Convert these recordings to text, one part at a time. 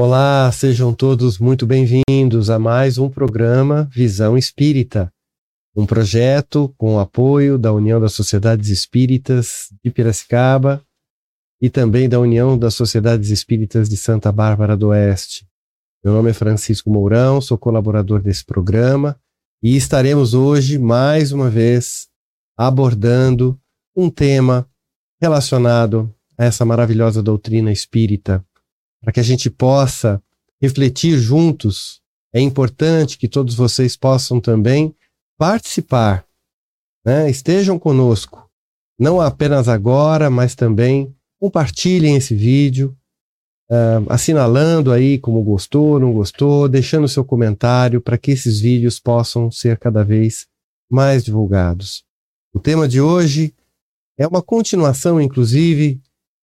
Olá, sejam todos muito bem-vindos a mais um programa Visão Espírita, um projeto com o apoio da União das Sociedades Espíritas de Piracicaba e também da União das Sociedades Espíritas de Santa Bárbara do Oeste. Meu nome é Francisco Mourão, sou colaborador desse programa e estaremos hoje, mais uma vez, abordando um tema relacionado a essa maravilhosa doutrina espírita para que a gente possa refletir juntos. É importante que todos vocês possam também participar, né? estejam conosco, não apenas agora, mas também compartilhem esse vídeo, uh, assinalando aí como gostou, não gostou, deixando seu comentário para que esses vídeos possam ser cada vez mais divulgados. O tema de hoje é uma continuação, inclusive,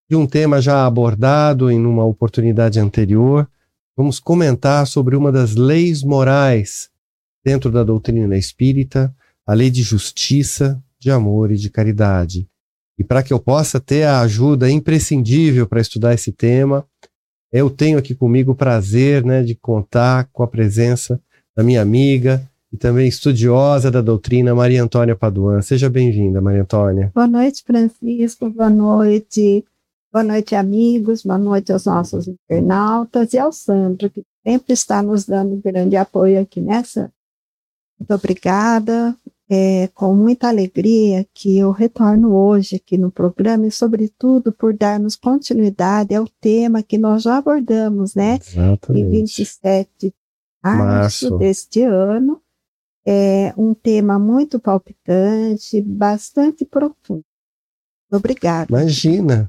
de um tema já abordado em uma oportunidade anterior. Vamos comentar sobre uma das leis morais dentro da doutrina espírita, a lei de justiça, de amor e de caridade. E para que eu possa ter a ajuda imprescindível para estudar esse tema, eu tenho aqui comigo o prazer né, de contar com a presença da minha amiga e também estudiosa da doutrina, Maria Antônia Paduan. Seja bem-vinda, Maria Antônia. Boa noite, Francisco. Boa noite, Boa noite, amigos. Boa noite aos nossos internautas e ao Sandro, que sempre está nos dando grande apoio aqui nessa. Muito obrigada. É com muita alegria que eu retorno hoje aqui no programa e, sobretudo, por darmos continuidade ao tema que nós já abordamos, né? Exatamente. Em 27 de março, março. deste ano. É um tema muito palpitante, bastante profundo. Obrigada. Imagina.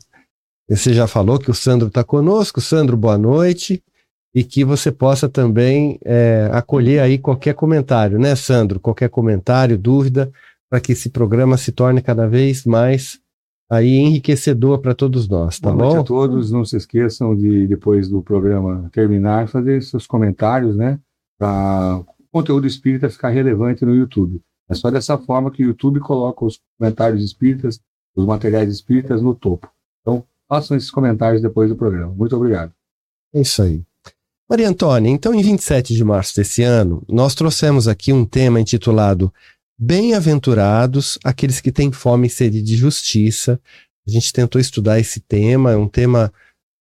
Você já falou que o Sandro está conosco. Sandro, boa noite. E que você possa também é, acolher aí qualquer comentário, né, Sandro? Qualquer comentário, dúvida, para que esse programa se torne cada vez mais aí enriquecedor para todos nós, tá bom? Boa noite a todos. Não se esqueçam de, depois do programa terminar, fazer seus comentários, né? Para o conteúdo espírita ficar relevante no YouTube. É só dessa forma que o YouTube coloca os comentários espíritas, os materiais espíritas no topo. Então, façam esses comentários depois do programa. Muito obrigado. É isso aí. Maria Antônia, então em 27 de março desse ano, nós trouxemos aqui um tema intitulado Bem-aventurados aqueles que têm fome e sede de justiça. A gente tentou estudar esse tema, é um tema,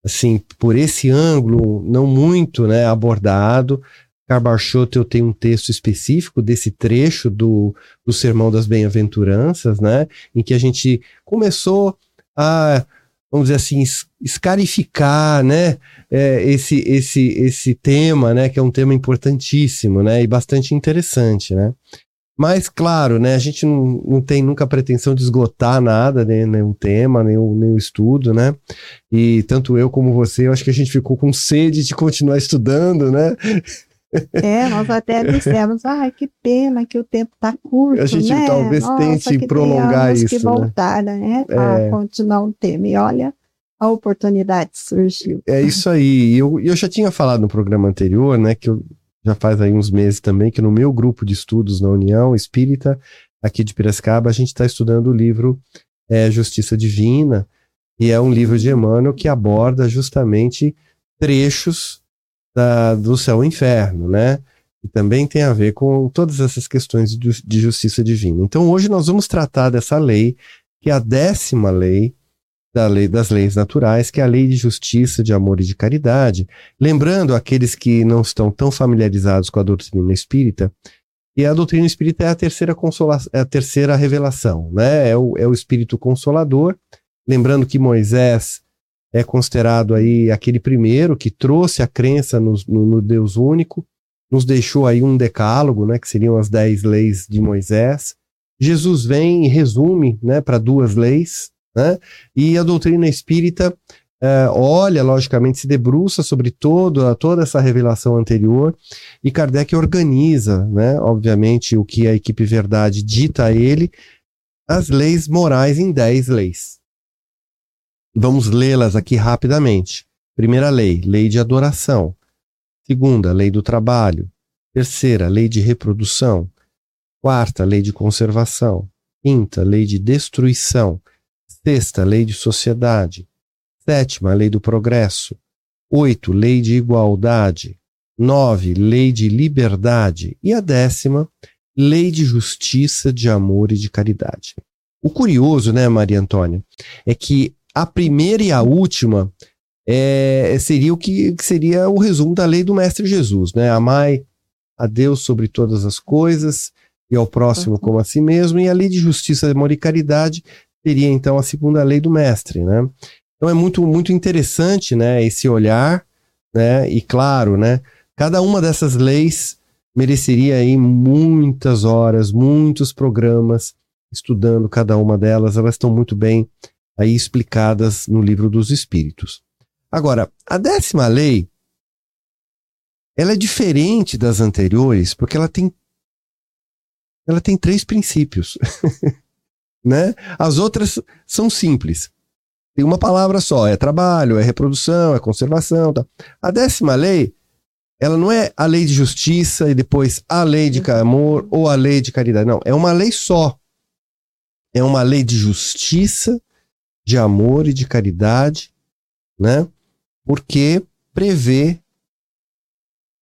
assim, por esse ângulo, não muito né, abordado. Carbarchoto, eu tenho um texto específico desse trecho do, do Sermão das Bem-aventuranças, né, em que a gente começou a vamos dizer assim, escarificar, né, é, esse, esse, esse tema, né, que é um tema importantíssimo, né, e bastante interessante, né. Mas, claro, né, a gente não, não tem nunca a pretensão de esgotar nada, né, o tema, nem o estudo, né, e tanto eu como você, eu acho que a gente ficou com sede de continuar estudando, né, é, nós até dissemos, ai, que pena que o tempo está curto, A gente né? talvez Nossa, tente prolongar isso, que voltar, né? né? Para é. continuar um tema. E olha, a oportunidade surgiu. É isso aí. Eu, eu já tinha falado no programa anterior, né, que eu, já faz aí uns meses também, que no meu grupo de estudos na União Espírita, aqui de Piracicaba, a gente está estudando o livro é, Justiça Divina, e é um livro de Emmanuel que aborda justamente trechos da, do céu e inferno, né? E também tem a ver com todas essas questões de, de justiça divina. Então hoje nós vamos tratar dessa lei, que é a décima lei da lei das leis naturais, que é a lei de justiça, de amor e de caridade. Lembrando aqueles que não estão tão familiarizados com a doutrina espírita, e a doutrina espírita é a terceira consola é a terceira revelação, né? É o, é o espírito consolador. Lembrando que Moisés é considerado aí aquele primeiro que trouxe a crença no, no, no Deus único, nos deixou aí um decálogo, né, que seriam as dez leis de Moisés. Jesus vem e resume, né, para duas leis, né, e a doutrina espírita é, olha, logicamente, se debruça sobre todo, toda essa revelação anterior e Kardec organiza, né, obviamente, o que a equipe Verdade dita a ele, as leis morais em dez leis. Vamos lê-las aqui rapidamente. Primeira lei, lei de adoração. Segunda, lei do trabalho. Terceira, lei de reprodução. Quarta, lei de conservação. Quinta, lei de destruição. Sexta, lei de sociedade. Sétima, lei do progresso. Oito, lei de igualdade. Nove, lei de liberdade. E a décima, lei de justiça, de amor e de caridade. O curioso, né, Maria Antônia, é que a primeira e a última é, seria o que, que, seria o resumo da lei do Mestre Jesus, né? Amai a Deus sobre todas as coisas e ao próximo uhum. como a si mesmo, e a lei de justiça, amor e caridade seria então a segunda lei do Mestre, né? Então é muito muito interessante, né, esse olhar, né? E claro, né, cada uma dessas leis mereceria aí muitas horas, muitos programas estudando cada uma delas, elas estão muito bem aí explicadas no livro dos Espíritos. Agora, a décima lei, ela é diferente das anteriores porque ela tem ela tem três princípios, né? As outras são simples. Tem uma palavra só, é trabalho, é reprodução, é conservação, tá? A décima lei, ela não é a lei de justiça e depois a lei de amor ou a lei de caridade, não, é uma lei só. É uma lei de justiça, de amor e de caridade, né? Porque prevê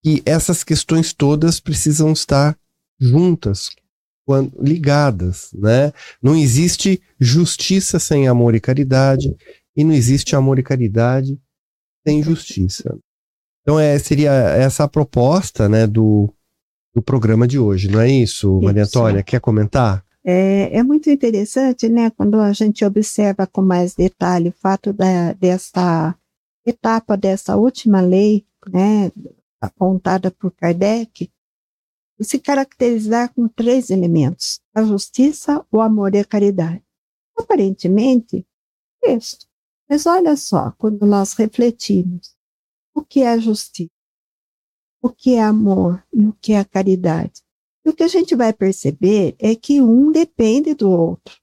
que essas questões todas precisam estar juntas, ligadas, né? Não existe justiça sem amor e caridade e não existe amor e caridade sem justiça. Então é, seria essa a proposta, né, do, do programa de hoje, não é isso, Maria Antônia? Quer comentar? É, é, muito interessante, né, quando a gente observa com mais detalhe o fato da, dessa etapa dessa última lei, né, apontada por Kardec, se caracterizar com três elementos: a justiça, o amor e a caridade. Aparentemente, texto. Mas olha só, quando nós refletimos, o que é justiça? O que é amor e o que é caridade? E o que a gente vai perceber é que um depende do outro.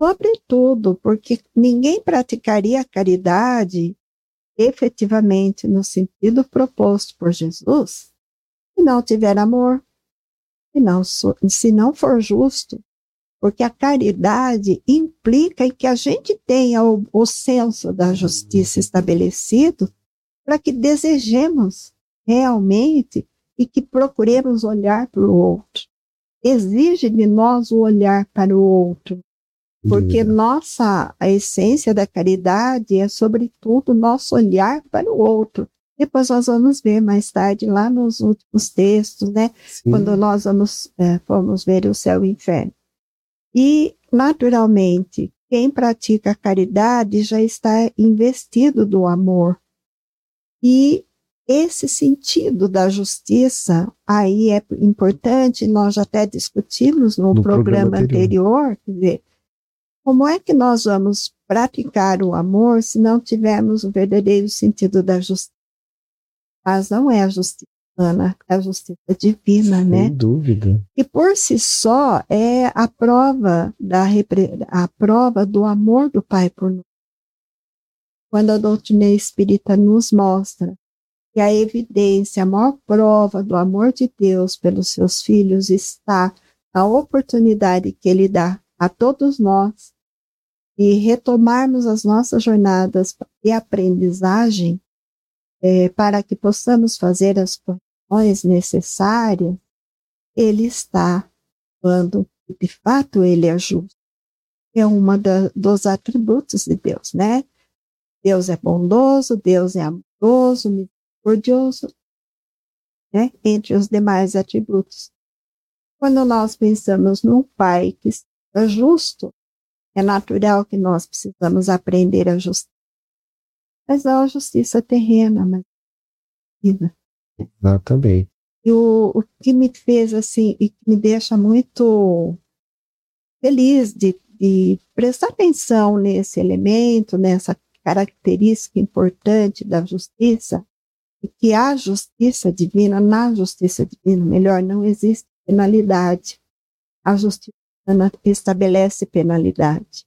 Sobretudo porque ninguém praticaria a caridade efetivamente no sentido proposto por Jesus se não tiver amor, se não, se não for justo, porque a caridade implica em que a gente tenha o, o senso da justiça estabelecido para que desejemos realmente e que procuremos olhar para o outro. Exige de nós o olhar para o outro, porque nossa a essência da caridade é sobretudo nosso olhar para o outro. Depois nós vamos ver mais tarde lá nos últimos textos, né? Sim. Quando nós vamos é, formos ver o céu e o inferno. E naturalmente quem pratica a caridade já está investido do amor. E esse sentido da justiça aí é importante, nós já até discutimos no, no programa, programa anterior, quer dizer, como é que nós vamos praticar o amor se não tivermos o verdadeiro sentido da justiça? Mas não é a justiça humana, é a justiça divina, Sem né? Sem dúvida. E por si só é a prova da a prova do amor do Pai por nós. Quando a doutrina espírita nos mostra que a evidência, a maior prova do amor de Deus pelos seus filhos está na oportunidade que Ele dá a todos nós de retomarmos as nossas jornadas de aprendizagem é, para que possamos fazer as correções necessárias, Ele está quando de fato Ele é justo. É uma dos atributos de Deus, né? Deus é bondoso, Deus é amoroso, misericordioso, né? entre os demais atributos. Quando nós pensamos num Pai que é justo, é natural que nós precisamos aprender a justiça. Mas não a justiça terrena, mas vida. Exatamente. E o, o que me fez assim, e que me deixa muito feliz de, de prestar atenção nesse elemento, nessa característica importante da justiça, e que a justiça divina, na justiça divina, melhor, não existe penalidade. A justiça estabelece penalidade.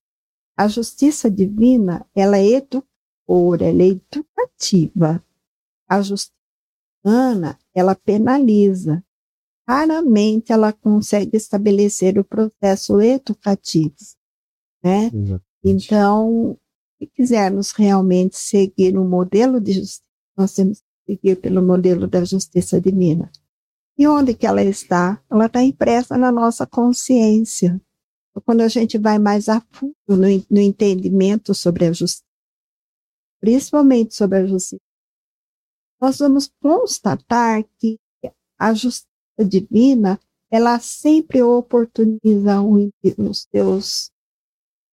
A justiça divina, ela é educadora, ela é educativa. A justiça humana, ela penaliza. raramente ela consegue estabelecer o processo educativo, né? Exatamente. Então, se quisermos realmente seguir um modelo de justiça, nós temos que seguir pelo modelo da justiça divina. E onde que ela está? Ela está impressa na nossa consciência. Quando a gente vai mais a fundo no, no entendimento sobre a justiça, principalmente sobre a justiça, nós vamos constatar que a justiça divina, ela sempre oportuniza os seus,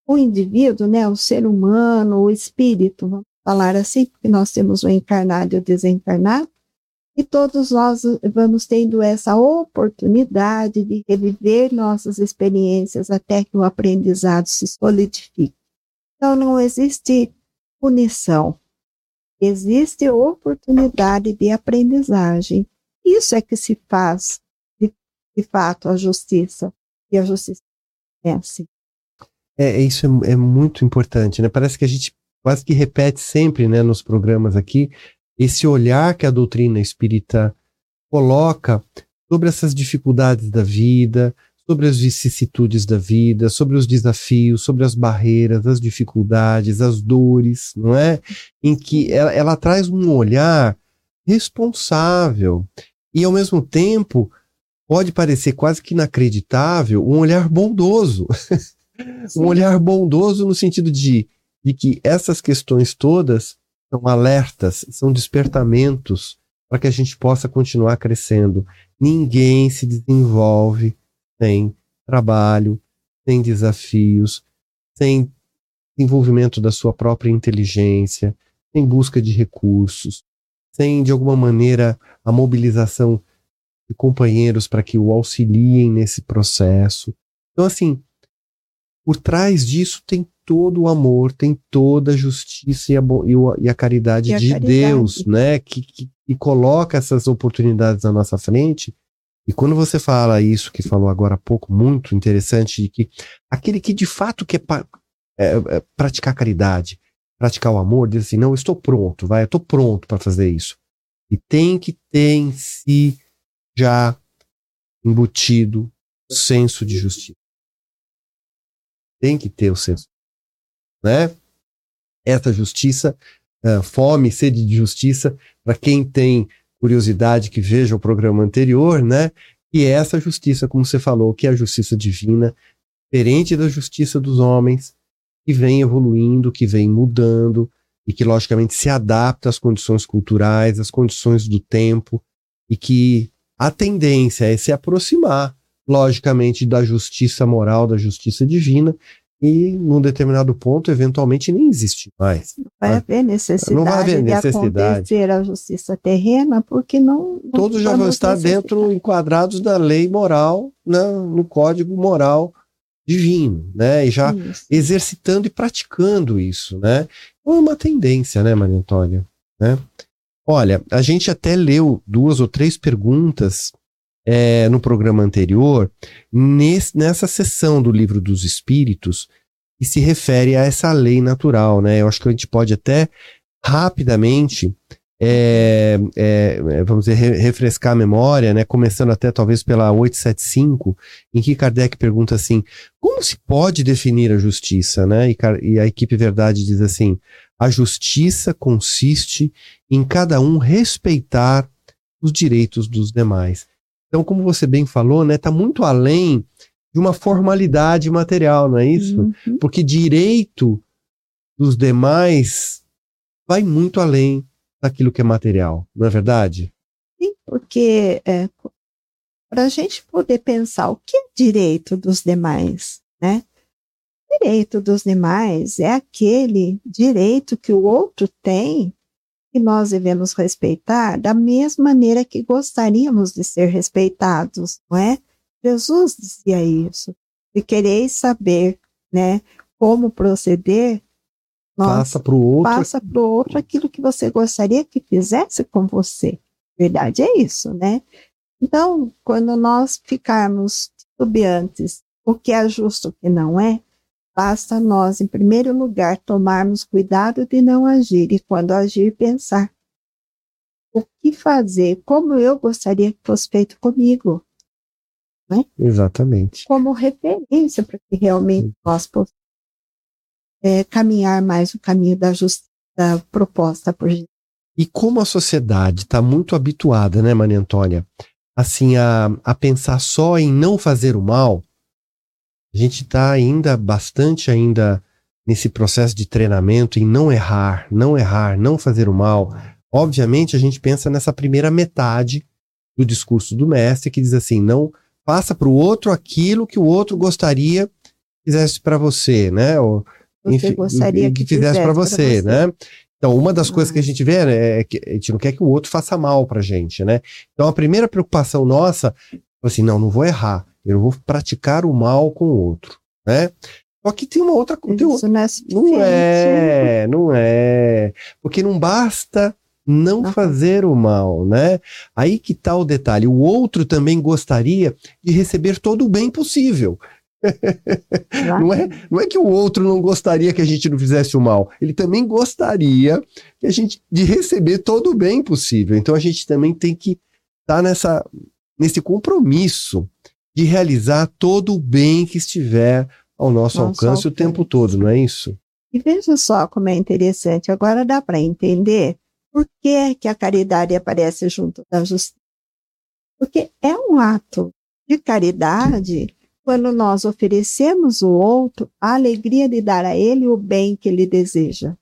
o indivíduo, né, o ser humano, o espírito, vamos falar assim, porque nós temos o encarnado e o desencarnado, e todos nós vamos tendo essa oportunidade de reviver nossas experiências até que o aprendizado se solidifique. Então, não existe punição, existe oportunidade de aprendizagem. Isso é que se faz, de, de fato, a justiça. E a justiça é assim. É, isso é, é, muito importante, né? Parece que a gente quase que repete sempre, né, nos programas aqui, esse olhar que a doutrina espírita coloca sobre essas dificuldades da vida, sobre as vicissitudes da vida, sobre os desafios, sobre as barreiras, as dificuldades, as dores, não é? Em que ela, ela traz um olhar responsável e, ao mesmo tempo, pode parecer quase que inacreditável, um olhar bondoso. um olhar bondoso no sentido de, de que essas questões todas são alertas, são despertamentos para que a gente possa continuar crescendo. Ninguém se desenvolve sem trabalho, sem desafios, sem desenvolvimento da sua própria inteligência, sem busca de recursos, sem, de alguma maneira, a mobilização de companheiros para que o auxiliem nesse processo. Então, assim, por trás disso tem todo o amor, tem toda a justiça e a, e a caridade e a de caridade. Deus, né? Que, que, que, coloca essas oportunidades na nossa frente. E quando você fala isso, que falou agora há pouco, muito interessante, de que aquele que de fato quer é, é, praticar caridade, praticar o amor, diz assim: não, eu estou pronto, vai, eu estou pronto para fazer isso. E tem que ter em si já embutido o senso de justiça tem que ter o senso, né? Essa justiça, uh, fome, sede de justiça, para quem tem curiosidade que veja o programa anterior, né? E é essa justiça, como você falou, que é a justiça divina, diferente da justiça dos homens, que vem evoluindo, que vem mudando e que logicamente se adapta às condições culturais, às condições do tempo e que a tendência é se aproximar logicamente, da justiça moral, da justiça divina, e num determinado ponto, eventualmente, nem existe mais. Não vai haver necessidade, não vai haver necessidade. de acontecer a justiça terrena, porque não... não Todos já vão estar dentro, enquadrados da lei moral, né, no código moral divino, né, e já isso. exercitando e praticando isso, né. Então é uma tendência, né, Maria Antônia, né. Olha, a gente até leu duas ou três perguntas é, no programa anterior, nesse, nessa sessão do livro dos Espíritos, que se refere a essa lei natural, né? Eu acho que a gente pode até rapidamente, é, é, vamos dizer, refrescar a memória, né? Começando até talvez pela 875, em que Kardec pergunta assim: como se pode definir a justiça, né? E, e a equipe Verdade diz assim: a justiça consiste em cada um respeitar os direitos dos demais. Então, como você bem falou, né, tá muito além de uma formalidade material, não é isso? Uhum. Porque direito dos demais vai muito além daquilo que é material, não é verdade? Sim, porque é, para a gente poder pensar o que é direito dos demais, né? Direito dos demais é aquele direito que o outro tem que nós devemos respeitar da mesma maneira que gostaríamos de ser respeitados, não é? Jesus dizia isso. Se quereis saber, né, como proceder, passa para o outro. Passa para outro aquilo que você gostaria que fizesse com você. Verdade é isso, né? Então, quando nós ficarmos titubeantes, o que é justo, o que não é, Basta nós, em primeiro lugar, tomarmos cuidado de não agir e, quando agir, pensar o que fazer, como eu gostaria que fosse feito comigo. né? Exatamente. como referência para que realmente nós possamos é, caminhar mais o caminho da justiça proposta por Jesus. E como a sociedade está muito habituada, né, Maria Antônia, assim, a, a pensar só em não fazer o mal, a gente está ainda bastante ainda nesse processo de treinamento em não errar, não errar, não fazer o mal. Obviamente, a gente pensa nessa primeira metade do discurso do mestre que diz assim: não faça para o outro aquilo que o outro gostaria que fizesse para você, né? Ou, Você enfim, gostaria que, fizesse para pra você, né? Então, uma das coisas Ah. que a gente vê né, é que a gente não quer que o outro faça mal pra gente, né? Então, a primeira preocupação nossa é assim, não, não vou errar, eu vou praticar o mal com o outro, né? Só que tem uma outra coisa. Isso não é Não é, não é. Porque não basta não Não. fazer o mal, né? Aí que tá o detalhe. O outro também gostaria de receber todo o bem possível. Não é, não é que o outro não gostaria que a gente não fizesse o mal. Ele também gostaria que a gente de receber todo o bem possível. Então a gente também tem que estar nessa nesse compromisso de realizar todo o bem que estiver ao nosso, Nosso alcance o alcance. tempo todo, não é isso? E veja só como é interessante. Agora dá para entender por que, que a caridade aparece junto da justiça. Porque é um ato de caridade quando nós oferecemos ao outro a alegria de dar a ele o bem que ele deseja.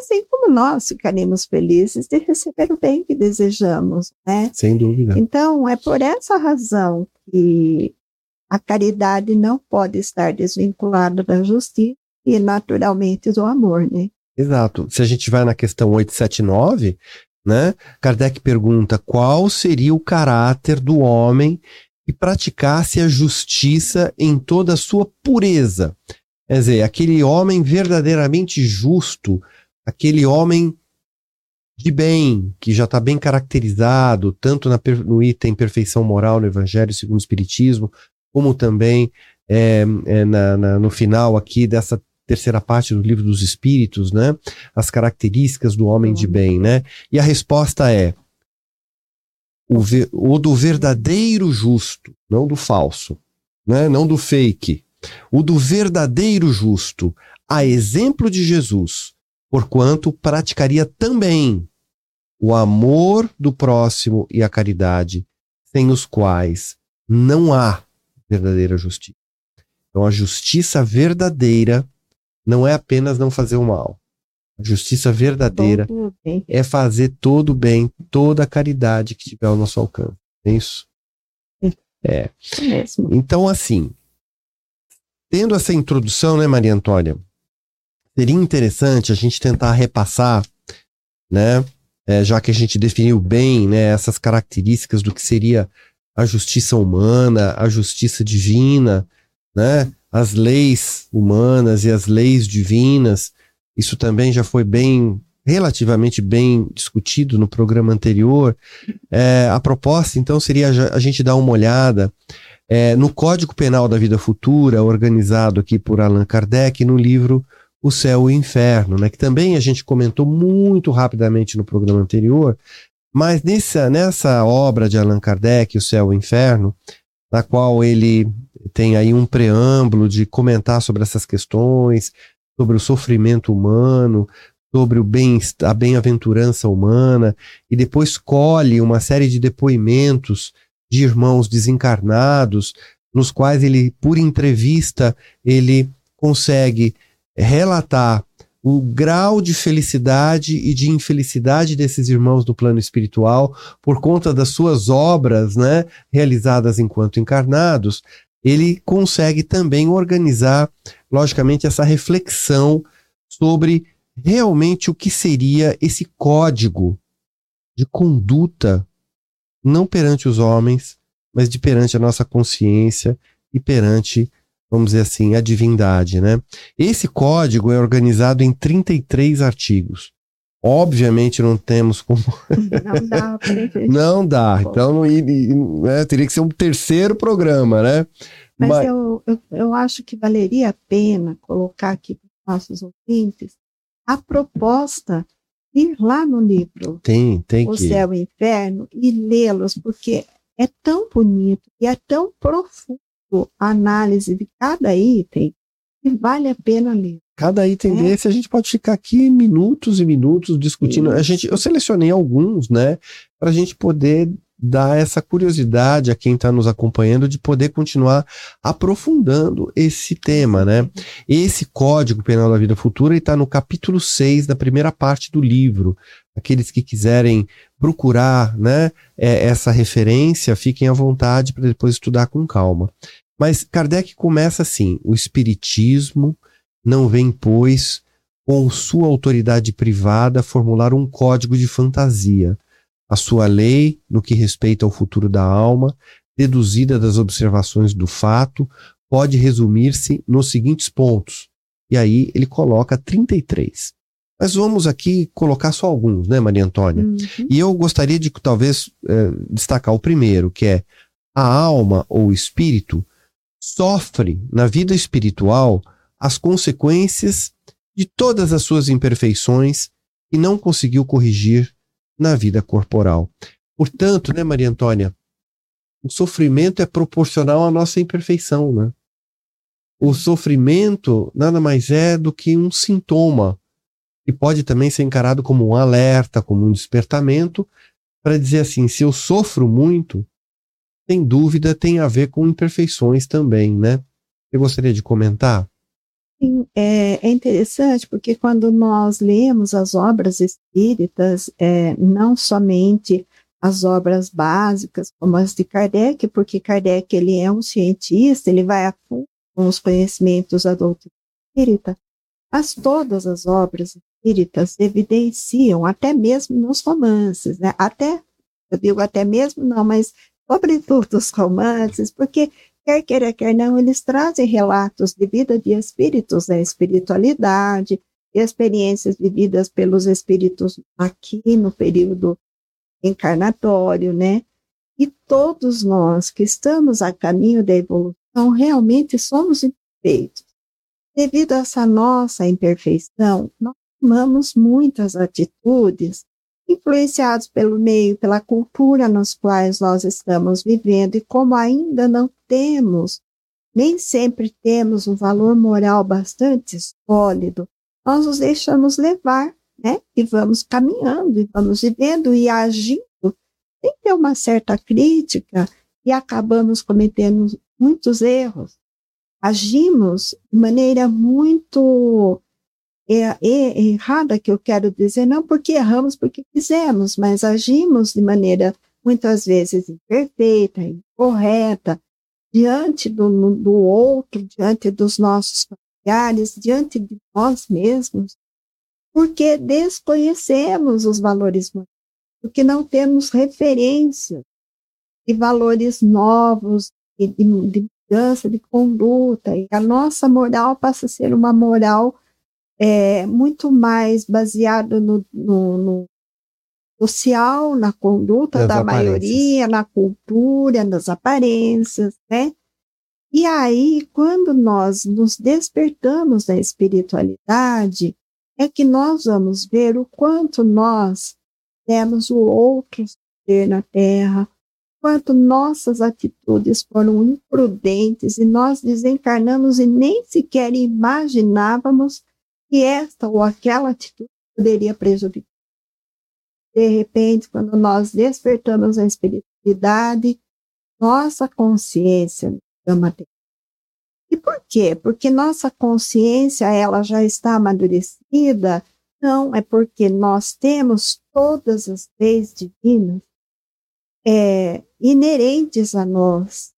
Assim como nós ficaremos felizes de receber o bem que desejamos, né? Sem dúvida. Então, é por essa razão que a caridade não pode estar desvinculada da justiça e, naturalmente, do amor, né? Exato. Se a gente vai na questão 879, né? Kardec pergunta qual seria o caráter do homem que praticasse a justiça em toda a sua pureza. Quer dizer, aquele homem verdadeiramente justo, aquele homem de bem, que já está bem caracterizado, tanto na no item perfeição moral no Evangelho segundo o Espiritismo, como também é, é, na- na- no final aqui dessa terceira parte do livro dos Espíritos, né? As características do homem de bem, né? E a resposta é o, o do verdadeiro justo, não do falso, né? Não do fake. O do verdadeiro justo, a exemplo de Jesus, porquanto praticaria também o amor do próximo e a caridade, sem os quais não há verdadeira justiça. Então, a justiça verdadeira não é apenas não fazer o mal. A justiça verdadeira é fazer todo o bem, toda a caridade que tiver ao nosso alcance. É isso? É. Mesmo. Então, assim, tendo essa introdução, né, Maria Antônia, seria interessante a gente tentar repassar, né, é, já que a gente definiu bem, né, essas características do que seria a justiça humana, a justiça divina, né, as leis humanas e as leis divinas. Isso também já foi bem, relativamente bem discutido no programa anterior. É, a proposta, então, seria a gente dar uma olhada é, no Código Penal da Vida Futura, organizado aqui por Allan Kardec, no livro O Céu e o Inferno, né, que também a gente comentou muito rapidamente no programa anterior, mas nessa, nessa obra de Allan Kardec, O Céu e o Inferno, na qual ele tem aí um preâmbulo de comentar sobre essas questões, sobre o sofrimento humano, sobre o bem, a bem-aventurança humana, e depois colhe uma série de depoimentos de irmãos desencarnados, nos quais ele, por entrevista, ele consegue relatar o grau de felicidade e de infelicidade desses irmãos do plano espiritual por conta das suas obras, né, realizadas enquanto encarnados, ele consegue também organizar, logicamente, essa reflexão sobre realmente o que seria esse código de conduta não perante os homens, mas de perante a nossa consciência e perante, vamos dizer assim, a divindade, né? Esse código é organizado em 33 artigos. Obviamente não temos como. Não dá. Não dá. Então não, né, teria que ser um terceiro programa, né? Mas Mas- eu, eu, eu acho que valeria a pena colocar aqui para os nossos ouvintes a proposta de ir lá no livro tem, tem O que. Céu e o Inferno e lê-los, porque é tão bonito e é tão profundo a análise de cada item que vale a pena ler. Cada item é. desse a gente pode ficar aqui minutos e minutos discutindo. A gente, eu selecionei alguns, né, para a gente poder dar essa curiosidade a quem está nos acompanhando de poder continuar aprofundando esse tema, né? Esse Código Penal da Vida Futura está no capítulo 6 da primeira parte do livro. Aqueles que quiserem procurar né, é, essa referência, fiquem à vontade para depois estudar com calma. Mas Kardec começa assim: o Espiritismo não vem, pois, com sua autoridade privada, formular um código de fantasia. A sua lei, no que respeita ao futuro da alma, deduzida das observações do fato, pode resumir-se nos seguintes pontos. E aí ele coloca 33. Mas vamos aqui colocar só alguns, né, Maria Antônia? Uhum. E eu gostaria de talvez é, destacar o primeiro, que é a alma ou espírito sofre na vida espiritual as consequências de todas as suas imperfeições e não conseguiu corrigir na vida corporal. Portanto, né, Maria Antônia, o sofrimento é proporcional à nossa imperfeição, né? O sofrimento nada mais é do que um sintoma que pode também ser encarado como um alerta, como um despertamento, para dizer assim: se eu sofro muito, sem dúvida tem a ver com imperfeições também, né? Eu gostaria de comentar? Sim, é, é interessante porque quando nós lemos as obras espíritas, é, não somente as obras básicas, como as de Kardec, porque Kardec ele é um cientista, ele vai a fundo com os conhecimentos da doutrina espírita, mas todas as obras espíritas evidenciam, até mesmo nos romances, né? até, eu digo até mesmo não, mas sobretudo os romances, porque quer queira, quer não, eles trazem relatos de vida de espíritos, da né? espiritualidade, experiências vividas pelos espíritos aqui no período encarnatório, né? E todos nós que estamos a caminho da evolução realmente somos imperfeitos. Devido a essa nossa imperfeição, nós tomamos muitas atitudes influenciados pelo meio, pela cultura nos quais nós estamos vivendo e como ainda não temos, nem sempre temos um valor moral bastante sólido, nós nos deixamos levar, né? E vamos caminhando, e vamos vivendo e agindo sem ter uma certa crítica e acabamos cometendo muitos erros. Agimos de maneira muito é, é errada que eu quero dizer, não porque erramos, porque fizemos, mas agimos de maneira muitas vezes imperfeita, incorreta, diante do, do outro, diante dos nossos familiares, diante de nós mesmos, porque desconhecemos os valores morais, porque não temos referência de valores novos, de, de, mudança de conduta, e a nossa moral passa a ser uma moral é, muito mais baseado no, no, no social, na conduta da maioria, na cultura, nas aparências, né? E aí, quando nós nos despertamos da espiritualidade, é que nós vamos ver o quanto nós temos o outro ser na Terra, quanto nossas atitudes foram imprudentes e nós desencarnamos e nem sequer imaginávamos que esta ou aquela atitude poderia prejudicar. De repente, quando nós despertamos a espiritualidade, nossa consciência chama atenção. E por quê? Porque nossa consciência ela já está amadurecida? Não, é porque nós temos todas as leis divinas é, inerentes a nós.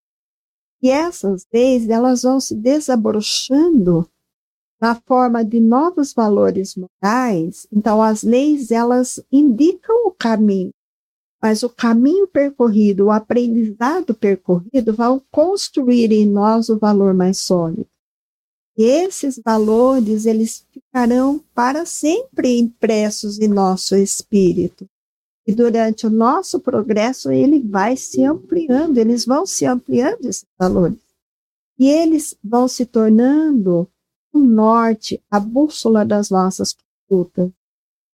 E essas leis elas vão se desabrochando na forma de novos valores morais, então as leis elas indicam o caminho, mas o caminho percorrido, o aprendizado percorrido vão construir em nós o valor mais sólido. E esses valores eles ficarão para sempre impressos em nosso espírito. E durante o nosso progresso ele vai se ampliando, eles vão se ampliando esses valores. E eles vão se tornando o norte, a bússola das nossas condutas.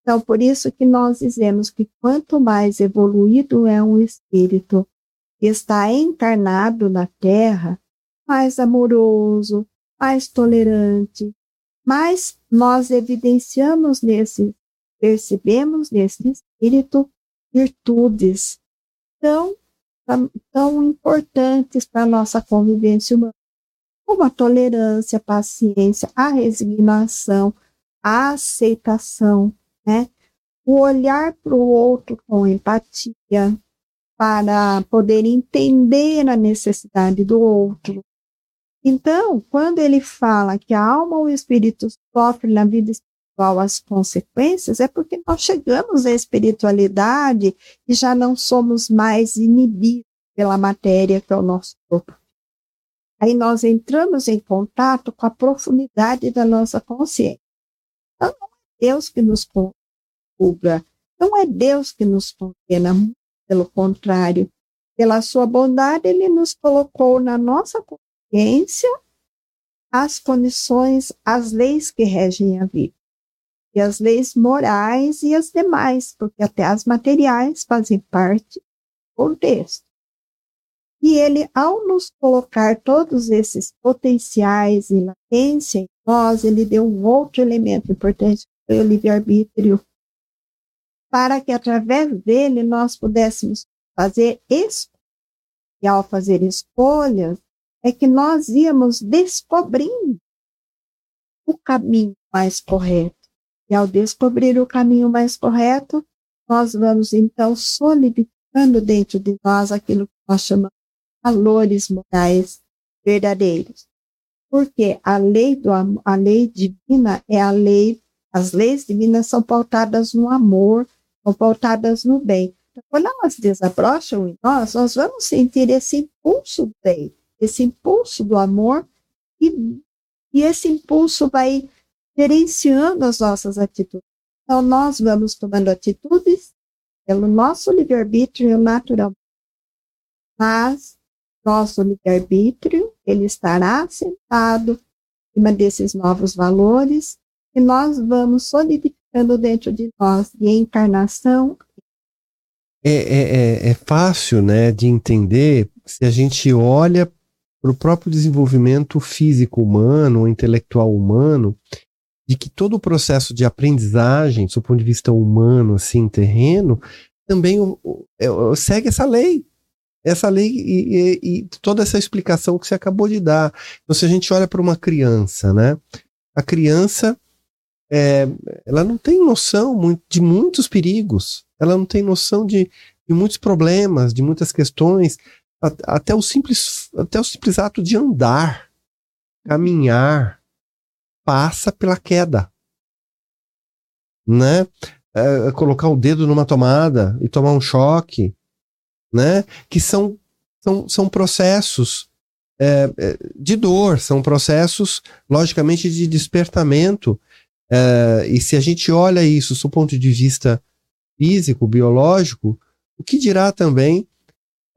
Então, por isso que nós dizemos que quanto mais evoluído é um espírito, está encarnado na Terra, mais amoroso, mais tolerante, mas nós evidenciamos nesse, percebemos nesse espírito virtudes tão, tão importantes para a nossa convivência humana, como a tolerância, a paciência, a resignação, a aceitação, né? o olhar para o outro com empatia, para poder entender a necessidade do outro. Então, quando ele fala que a alma ou o espírito sofre na vida espiritual as consequências, é porque nós chegamos à espiritualidade e já não somos mais inibidos pela matéria que é o nosso corpo. Aí nós entramos em contato com a profundidade da nossa consciência. Então, não é Deus que nos julga, não é Deus que nos condena, pelo contrário, pela sua bondade, ele nos colocou na nossa consciência as condições, as leis que regem a vida. E as leis morais e as demais, porque até as materiais fazem parte do contexto. E ele, ao nos colocar todos esses potenciais e latência em nós, ele deu um outro elemento importante, que foi o livre-arbítrio para que através dele nós pudéssemos fazer escolhas. E ao fazer escolhas, é que nós íamos descobrindo o caminho mais correto. E ao descobrir o caminho mais correto, nós vamos então solidificando dentro de nós aquilo que nós chamamos valores morais verdadeiros. Porque a lei, do, a lei divina é a lei, as leis divinas são pautadas no amor, ou pautadas no bem. Então, quando elas desabrocham em nós, nós vamos sentir esse impulso do bem, esse impulso do amor, e, e esse impulso vai gerenciando as nossas atitudes. Então, nós vamos tomando atitudes pelo nosso livre-arbítrio natural. Mas nosso livre-arbítrio, ele estará sentado cima desses novos valores e nós vamos solidificar ficando dentro de nós, de encarnação. É, é, é, é fácil né, de entender se a gente olha para o próprio desenvolvimento físico humano, intelectual humano, de que todo o processo de aprendizagem, do ponto de vista humano, assim, terreno, também o, o, o, segue essa lei. Essa lei e, e, e, toda essa explicação que você acabou de dar. Então, se a gente olha para uma criança, né? A criança é, ela não tem noção de muitos perigos, ela não tem noção de, de muitos problemas, de muitas questões, até o simples, até o simples ato de andar, caminhar, passa pela queda, né? É, colocar o dedo numa tomada e tomar um choque, né? Que são são, são processos é, é de dor, são processos, logicamente, de despertamento Uh, e se a gente olha isso do ponto de vista físico, biológico, o que dirá também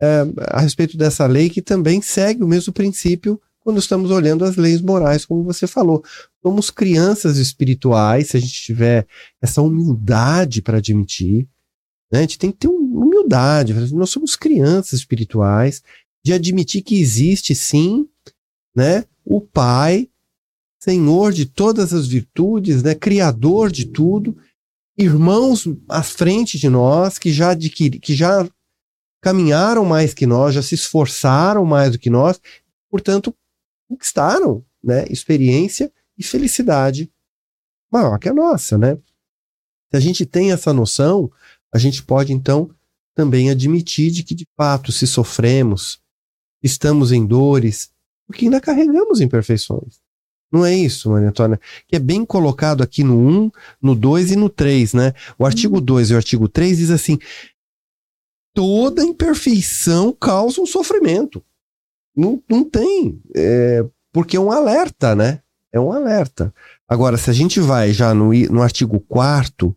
uh, a respeito dessa lei que também segue o mesmo princípio quando estamos olhando as leis morais, como você falou. Somos crianças espirituais, se a gente tiver essa humildade para admitir, né? a gente tem que ter humildade, nós somos crianças espirituais, de admitir que existe sim né, o Pai Senhor de todas as virtudes, né, Criador de tudo, irmãos à frente de nós que já adquiri, que já caminharam mais que nós, já se esforçaram mais do que nós, portanto conquistaram, né, experiência e felicidade maior que a nossa, né? Se a gente tem essa noção, a gente pode então também admitir de que de fato se sofremos, estamos em dores, porque ainda carregamos imperfeições. Não é isso, Maria Antônia? Que é bem colocado aqui no 1, no 2 e no 3, né? O artigo 2 uhum. e o artigo 3 diz assim: toda imperfeição causa um sofrimento. Não, não tem. É, porque é um alerta, né? É um alerta. Agora, se a gente vai já no, no artigo 4,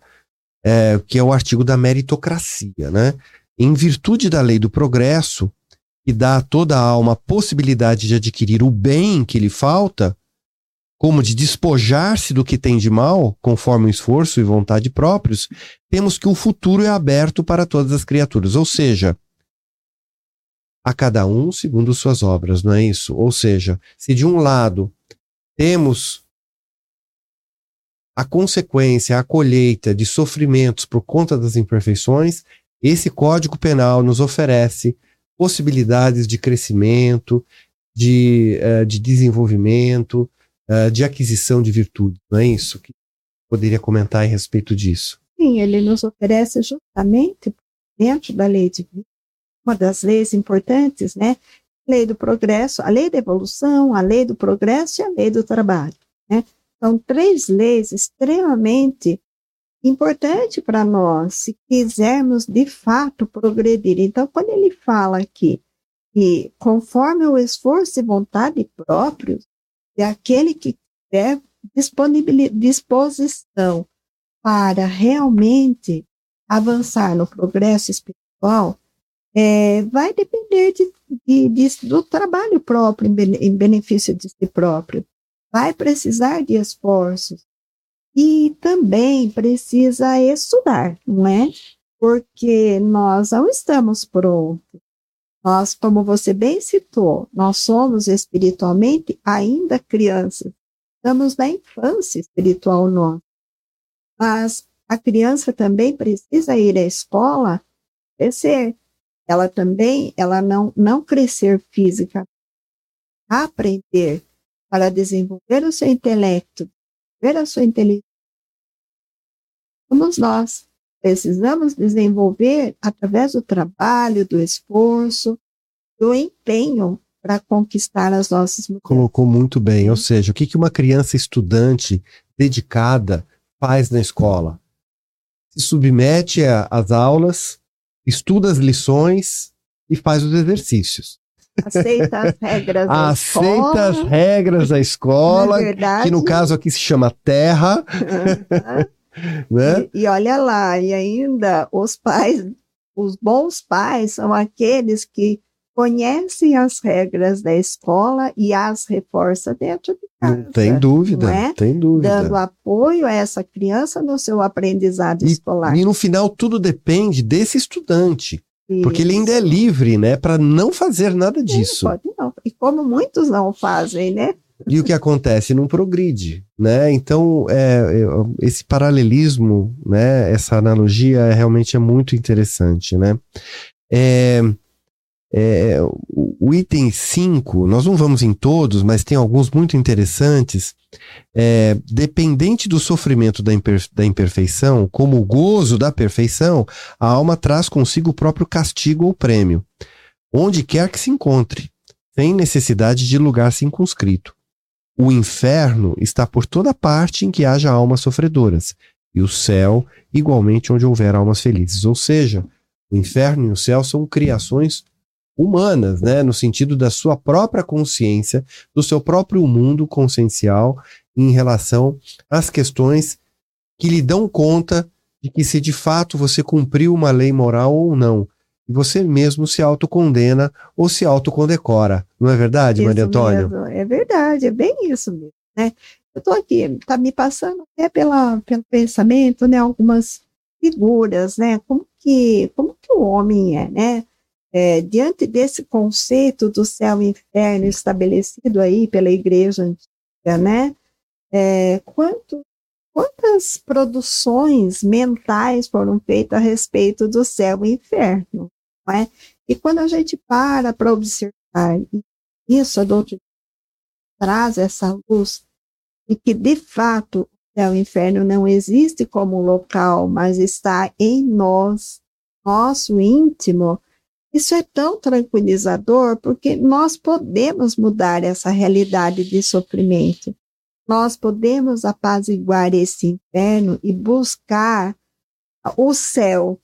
é, que é o artigo da meritocracia, né? Em virtude da lei do progresso, que dá a toda a alma a possibilidade de adquirir o bem que lhe falta, como de despojar-se do que tem de mal, conforme o esforço e vontade próprios, temos que o futuro é aberto para todas as criaturas. Ou seja, a cada um segundo suas obras, não é isso? Ou seja, se de um lado temos a consequência, a colheita de sofrimentos por conta das imperfeições, esse Código Penal nos oferece possibilidades de crescimento, de, uh, de desenvolvimento, uh, de aquisição de virtude, não é isso? Que poderia comentar a respeito disso? Sim, ele nos oferece justamente dentro da lei de uma das leis importantes, né? Lei do progresso, a lei da evolução, a lei do progresso e a lei do trabalho, né? São três leis extremamente importantes para nós, se quisermos de fato progredir. Então, quando ele fala aqui que, conforme o esforço e vontade próprios, é aquele que tiver disposição para realmente avançar no progresso espiritual, é, vai depender de, de, de, do trabalho próprio, em benefício de si próprio vai precisar de esforços. E também precisa estudar, não é? Porque nós não estamos prontos. Nós, como você bem citou, nós somos espiritualmente ainda crianças. Estamos na infância espiritual nossa. Mas a criança também precisa ir à escola crescer. Ela também, ela não, não crescer física, aprender para desenvolver o seu intelecto, ver a sua inteligência, somos nós. Precisamos desenvolver através do trabalho, do esforço, do empenho para conquistar as nossas. Colocou muito bem. Ou seja, o que uma criança estudante dedicada faz na escola? Se submete às aulas, estuda as lições e faz os exercícios. Aceita as regras da Aceita escola. as regras da escola, que no caso aqui se chama terra. né? e, e olha lá, e ainda os pais, os bons pais são aqueles que conhecem as regras da escola e as reforça dentro de casa. Não tem dúvida, não é? tem dúvida. Dando apoio a essa criança no seu aprendizado e, escolar. E no final tudo depende desse estudante. Isso. Porque ele ainda é livre, né, para não fazer nada disso. Não, pode não. E como muitos não fazem, né? E o que acontece? Não progride, né? Então, é, é, esse paralelismo, né, essa analogia realmente é muito interessante, né? É, é, o item 5, nós não vamos em todos, mas tem alguns muito interessantes. É, dependente do sofrimento da, da imperfeição, como o gozo da perfeição, a alma traz consigo o próprio castigo ou prêmio, onde quer que se encontre, sem necessidade de lugar circunscrito. O inferno está por toda parte em que haja almas sofredoras, e o céu, igualmente, onde houver almas felizes. Ou seja, o inferno e o céu são criações humanas, né, no sentido da sua própria consciência, do seu próprio mundo consciencial em relação às questões que lhe dão conta de que se de fato você cumpriu uma lei moral ou não. E você mesmo se autocondena ou se autocondecora. Não é verdade, isso Maria Antônia? Mesmo. É verdade, é bem isso mesmo. Né? Eu estou aqui, está me passando até pela, pelo pensamento, né, algumas figuras, né, como que, como que o homem é, né? É, diante desse conceito do céu e inferno estabelecido aí pela igreja antiga, né? É, quanto, quantas produções mentais foram feitas a respeito do céu e inferno, não é? E quando a gente para para observar isso, a doutrina traz essa luz e que de fato o céu e o inferno não existe como local, mas está em nós, nosso íntimo, isso é tão tranquilizador porque nós podemos mudar essa realidade de sofrimento. Nós podemos apaziguar esse inferno e buscar o céu,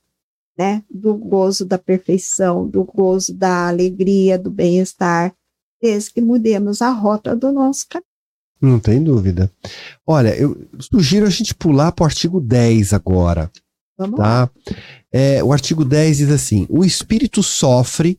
né, do gozo da perfeição, do gozo da alegria, do bem-estar, desde que mudemos a rota do nosso caminho. Não tem dúvida. Olha, eu sugiro a gente pular para o artigo 10 agora. Vamos tá? lá. É, o artigo 10 diz assim: o espírito sofre,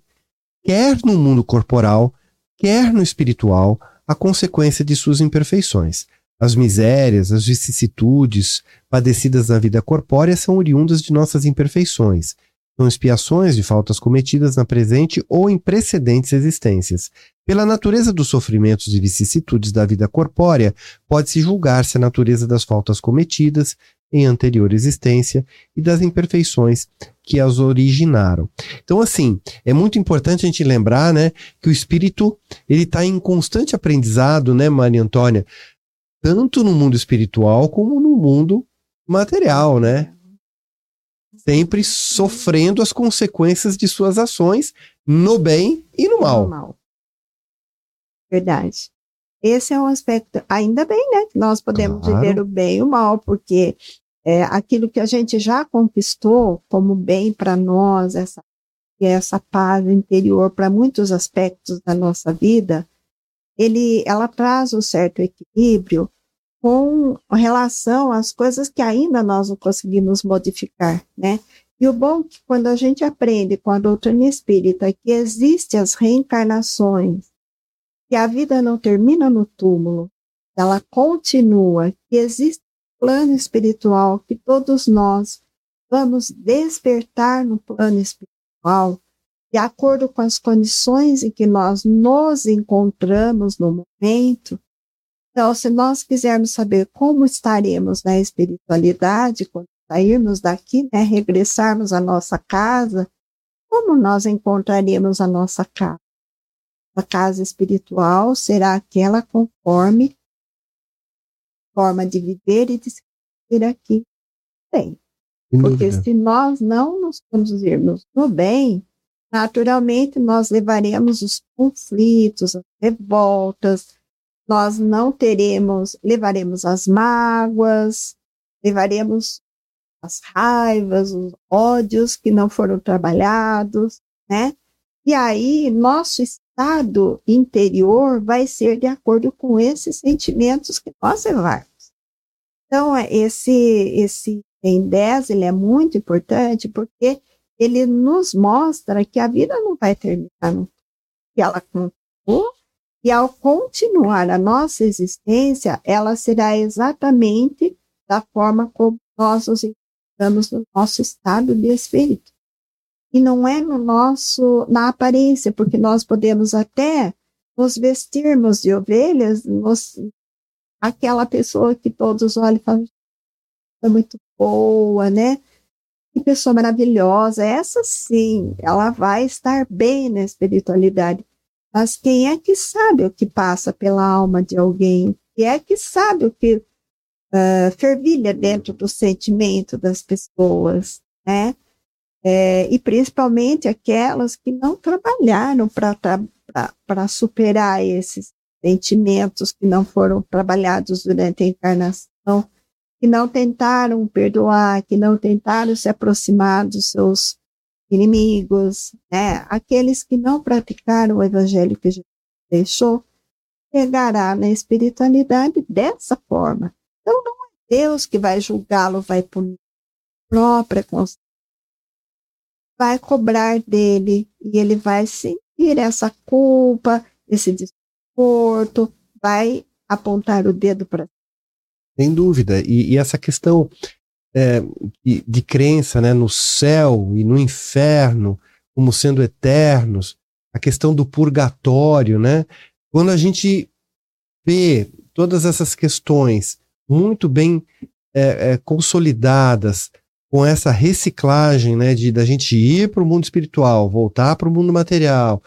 quer no mundo corporal, quer no espiritual, a consequência de suas imperfeições. As misérias, as vicissitudes padecidas na vida corpórea são oriundas de nossas imperfeições. são expiações de faltas cometidas na presente ou em precedentes existências. Pela natureza dos sofrimentos e vicissitudes da vida corpórea, pode-se julgar se a natureza das faltas cometidas em anterior existência e das imperfeições que as originaram. Então, assim, é muito importante a gente lembrar, né, que o espírito ele está em constante aprendizado, né, Maria Antônia, tanto no mundo espiritual como no mundo material, né? Sempre sofrendo as consequências de suas ações no bem e no mal. No mal. Verdade. Esse é um aspecto, ainda bem, né? Que nós podemos claro. viver o bem e o mal, porque é, aquilo que a gente já conquistou como bem para nós, essa, essa paz interior para muitos aspectos da nossa vida, ele, ela traz um certo equilíbrio com relação às coisas que ainda nós não conseguimos modificar, né? E o bom é que quando a gente aprende com a doutrina espírita que existem as reencarnações, que a vida não termina no túmulo, ela continua, que existe plano espiritual que todos nós vamos despertar no plano espiritual, de acordo com as condições em que nós nos encontramos no momento. Então, se nós quisermos saber como estaremos na espiritualidade quando sairmos daqui, né, regressarmos à nossa casa, como nós encontraremos a nossa casa? A casa espiritual será aquela conforme forma de viver e de se viver aqui bem. Porque se nós não nos conduzirmos no bem, naturalmente nós levaremos os conflitos, as revoltas, nós não teremos, levaremos as mágoas, levaremos as raivas, os ódios que não foram trabalhados, né? E aí nosso estado interior vai ser de acordo com esses sentimentos que nós levarmos. Então, é, esse, esse em 10, ele é muito importante porque ele nos mostra que a vida não vai terminar no que ela continuou, e ao continuar a nossa existência, ela será exatamente da forma como nós nos encontramos no nosso estado de espírito e não é no nosso na aparência, porque nós podemos até nos vestirmos de ovelhas, nos, aquela pessoa que todos olham e falam é muito boa, né? Que pessoa maravilhosa. Essa sim, ela vai estar bem na espiritualidade. Mas quem é que sabe o que passa pela alma de alguém? Quem é que sabe o que uh, fervilha dentro do sentimento das pessoas, né? É, e principalmente aquelas que não trabalharam para superar esses sentimentos que não foram trabalhados durante a encarnação, que não tentaram perdoar, que não tentaram se aproximar dos seus inimigos, né? aqueles que não praticaram o evangelho que Jesus deixou, chegará na espiritualidade dessa forma. Então não é Deus que vai julgá-lo, vai punir própria consciência vai cobrar dele e ele vai sentir essa culpa, esse desconforto, vai apontar o dedo para. Sem dúvida. E, e essa questão é, de, de, crença né, no céu e no inferno como sendo eternos, a questão do purgatório, né? Quando a gente vê todas essas questões muito bem é, é, consolidadas, com essa reciclagem, né, de da gente ir para o mundo espiritual, voltar para o mundo material,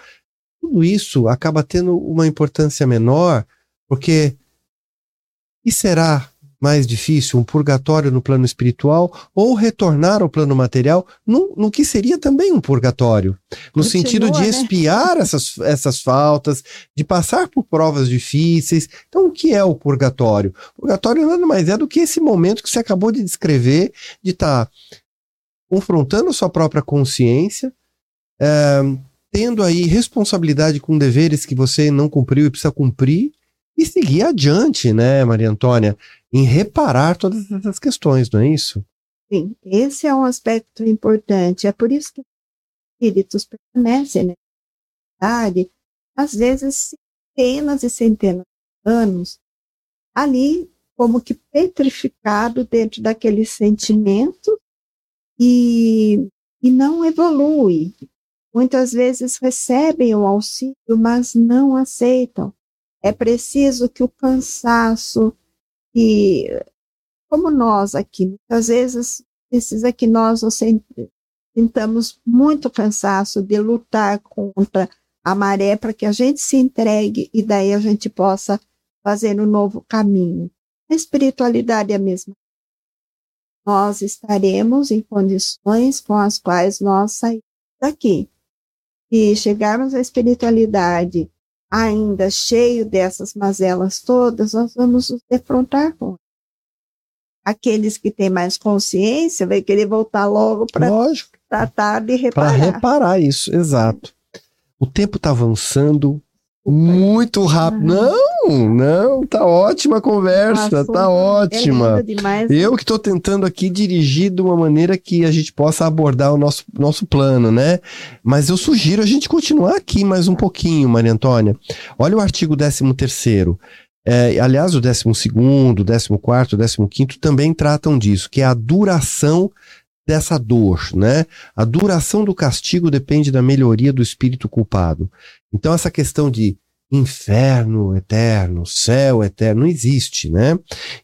tudo isso acaba tendo uma importância menor, porque e será mais difícil, um purgatório no plano espiritual ou retornar ao plano material, no, no que seria também um purgatório, no Continua, sentido de né? expiar essas, essas faltas, de passar por provas difíceis. Então, o que é o purgatório? O purgatório nada mais é do que esse momento que você acabou de descrever, de estar tá confrontando sua própria consciência, é, tendo aí responsabilidade com deveres que você não cumpriu e precisa cumprir, e seguir adiante, né, Maria Antônia? em reparar todas essas questões, não é isso? Sim, esse é um aspecto importante. É por isso que os espíritos permanecem na cidade, às vezes centenas e centenas de anos, ali como que petrificado dentro daquele sentimento e, e não evolui. Muitas vezes recebem o auxílio, mas não aceitam. É preciso que o cansaço, que, como nós aqui, muitas vezes precisa que nós nos sintamos muito cansaço de lutar contra a maré para que a gente se entregue e daí a gente possa fazer um novo caminho. A espiritualidade é a mesma. Nós estaremos em condições com as quais nós saímos daqui. E chegarmos à espiritualidade ainda cheio dessas mazelas todas, nós vamos nos defrontar com aqueles que têm mais consciência vai querer voltar logo para tratar de reparar. Para reparar isso, exato. O tempo está avançando muito rápido. Não, não, tá ótima a conversa, Nossa, tá é ótima. É Eu que estou tentando aqui dirigir de uma maneira que a gente possa abordar o nosso, nosso plano, né? Mas eu sugiro a gente continuar aqui mais um pouquinho, Maria Antônia. Olha o artigo 13 terceiro. É, aliás, o 12, 14, 15 também tratam disso, que é a duração dessa dor, né? A duração do castigo depende da melhoria do espírito culpado. Então, essa questão de inferno eterno, céu eterno, não existe, né?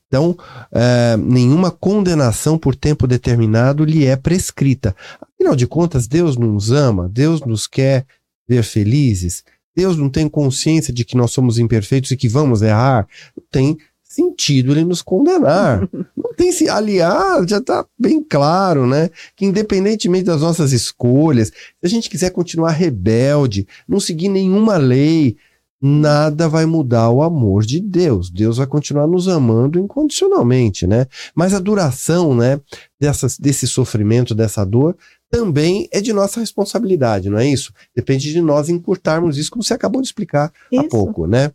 Então, é, nenhuma condenação por tempo determinado lhe é prescrita. Afinal de contas, Deus nos ama, Deus nos quer ver felizes. Deus não tem consciência de que nós somos imperfeitos e que vamos errar? Tem sentido ele nos condenar. Não tem se aliar, já está bem claro, né? Que independentemente das nossas escolhas, se a gente quiser continuar rebelde, não seguir nenhuma lei, nada vai mudar o amor de Deus. Deus vai continuar nos amando incondicionalmente, né? Mas a duração, né, dessas, desse sofrimento, dessa dor, também é de nossa responsabilidade, não é isso? Depende de nós encurtarmos isso, como você acabou de explicar isso. há pouco, né?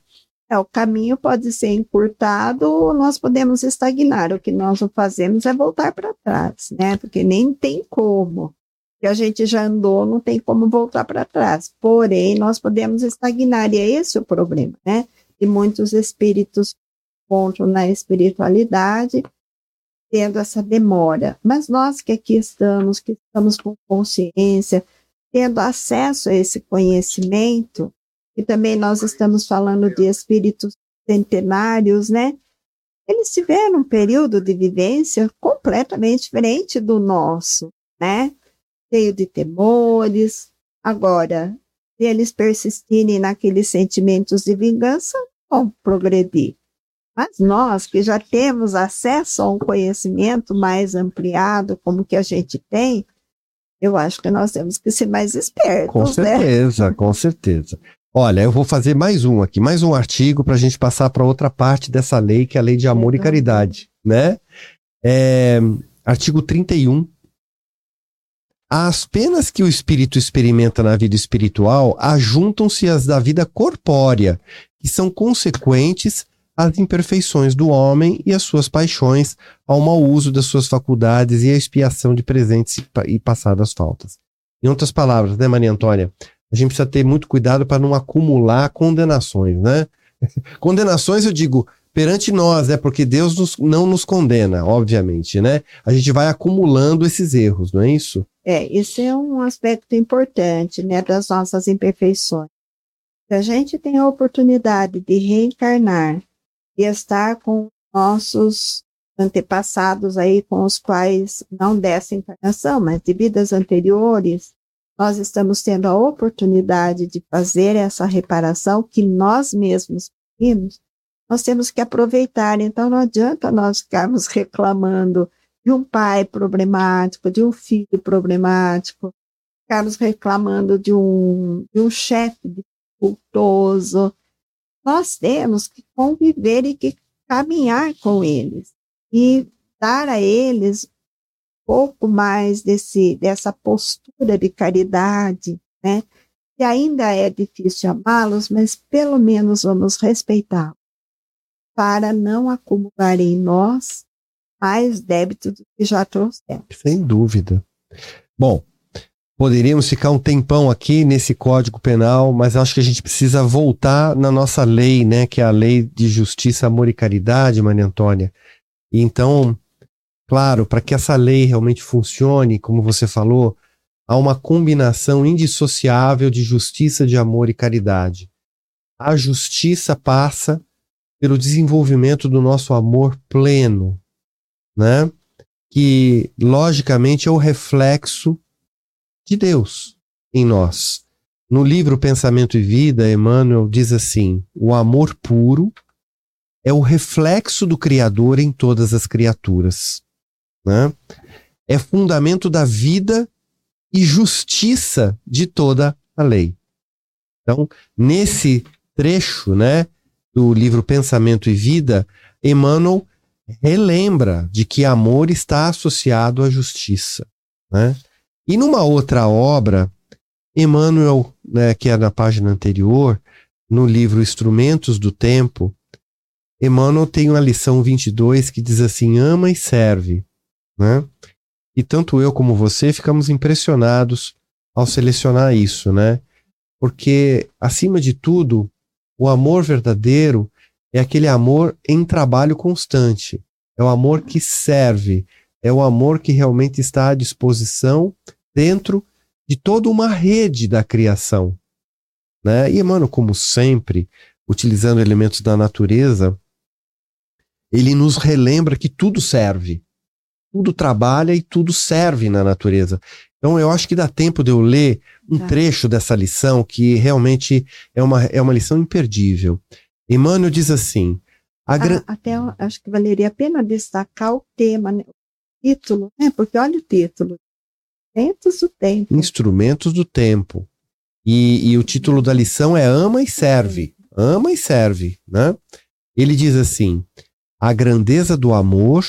É, o caminho pode ser encurtado ou nós podemos estagnar. O que nós não fazemos é voltar para trás, né? Porque nem tem como. Que a gente já andou, não tem como voltar para trás. Porém, nós podemos estagnar, e é esse o problema, né? E muitos espíritos encontram na espiritualidade tendo essa demora. Mas nós que aqui estamos, que estamos com consciência, tendo acesso a esse conhecimento, e também nós estamos falando de espíritos centenários, né? Eles tiveram um período de vivência completamente diferente do nosso, né? Cheio de temores. Agora, se eles persistirem naqueles sentimentos de vingança, vão progredir. Mas nós que já temos acesso a um conhecimento mais ampliado, como que a gente tem, eu acho que nós temos que ser mais espertos. Com né? certeza, né? com certeza. Olha, eu vou fazer mais um aqui, mais um artigo para a gente passar para outra parte dessa lei, que é a lei de amor é e caridade, né? É, artigo 31. As penas que o espírito experimenta na vida espiritual ajuntam-se às da vida corpórea, que são consequentes as imperfeições do homem e as suas paixões, ao mau uso das suas faculdades e a expiação de presentes e passadas faltas. Em outras palavras, né, Maria Antônia? A gente precisa ter muito cuidado para não acumular condenações, né? condenações, eu digo, perante nós, né? Porque Deus nos, não nos condena, obviamente, né? A gente vai acumulando esses erros, não é isso? É, isso é um aspecto importante, né, das nossas imperfeições. Se a gente tem a oportunidade de reencarnar e estar com nossos antepassados aí com os quais não dessa encarnação, mas de vidas anteriores, nós estamos tendo a oportunidade de fazer essa reparação que nós mesmos pedimos, nós temos que aproveitar. Então, não adianta nós ficarmos reclamando de um pai problemático, de um filho problemático, ficarmos reclamando de um, de um chefe dificultoso, nós temos que conviver e que caminhar com eles e dar a eles pouco mais desse, dessa postura de caridade, né? Que ainda é difícil amá-los, mas pelo menos vamos respeitá-los, para não acumular em nós mais débito do que já trouxemos. Sem dúvida. Bom, Poderíamos ficar um tempão aqui nesse Código Penal, mas acho que a gente precisa voltar na nossa lei, né, que é a lei de justiça, amor e caridade, Maria Antônia. Então, claro, para que essa lei realmente funcione, como você falou, há uma combinação indissociável de justiça, de amor e caridade. A justiça passa pelo desenvolvimento do nosso amor pleno, né? Que logicamente é o reflexo de Deus em nós. No livro Pensamento e Vida, Emmanuel diz assim: o amor puro é o reflexo do Criador em todas as criaturas. Né? É fundamento da vida e justiça de toda a lei. Então, nesse trecho né, do livro Pensamento e Vida, Emmanuel relembra de que amor está associado à justiça. Né? E numa outra obra, Emmanuel, né, que é na página anterior, no livro Instrumentos do Tempo, Emmanuel tem uma lição 22 que diz assim: ama e serve. Né? E tanto eu como você ficamos impressionados ao selecionar isso, né? Porque, acima de tudo, o amor verdadeiro é aquele amor em trabalho constante. É o amor que serve, é o amor que realmente está à disposição dentro de toda uma rede da criação. Né? E Emmanuel, como sempre, utilizando elementos da natureza, ele nos relembra que tudo serve, tudo trabalha e tudo serve na natureza. Então eu acho que dá tempo de eu ler um tá. trecho dessa lição que realmente é uma, é uma lição imperdível. Emmanuel diz assim: ah, gran... Até acho que valeria a pena destacar o tema, né? o título, né? porque olha o título: Instrumentos do Tempo. Instrumentos do Tempo. E, e o título da lição é Ama e Serve. Ama e serve, né? Ele diz assim: a grandeza do amor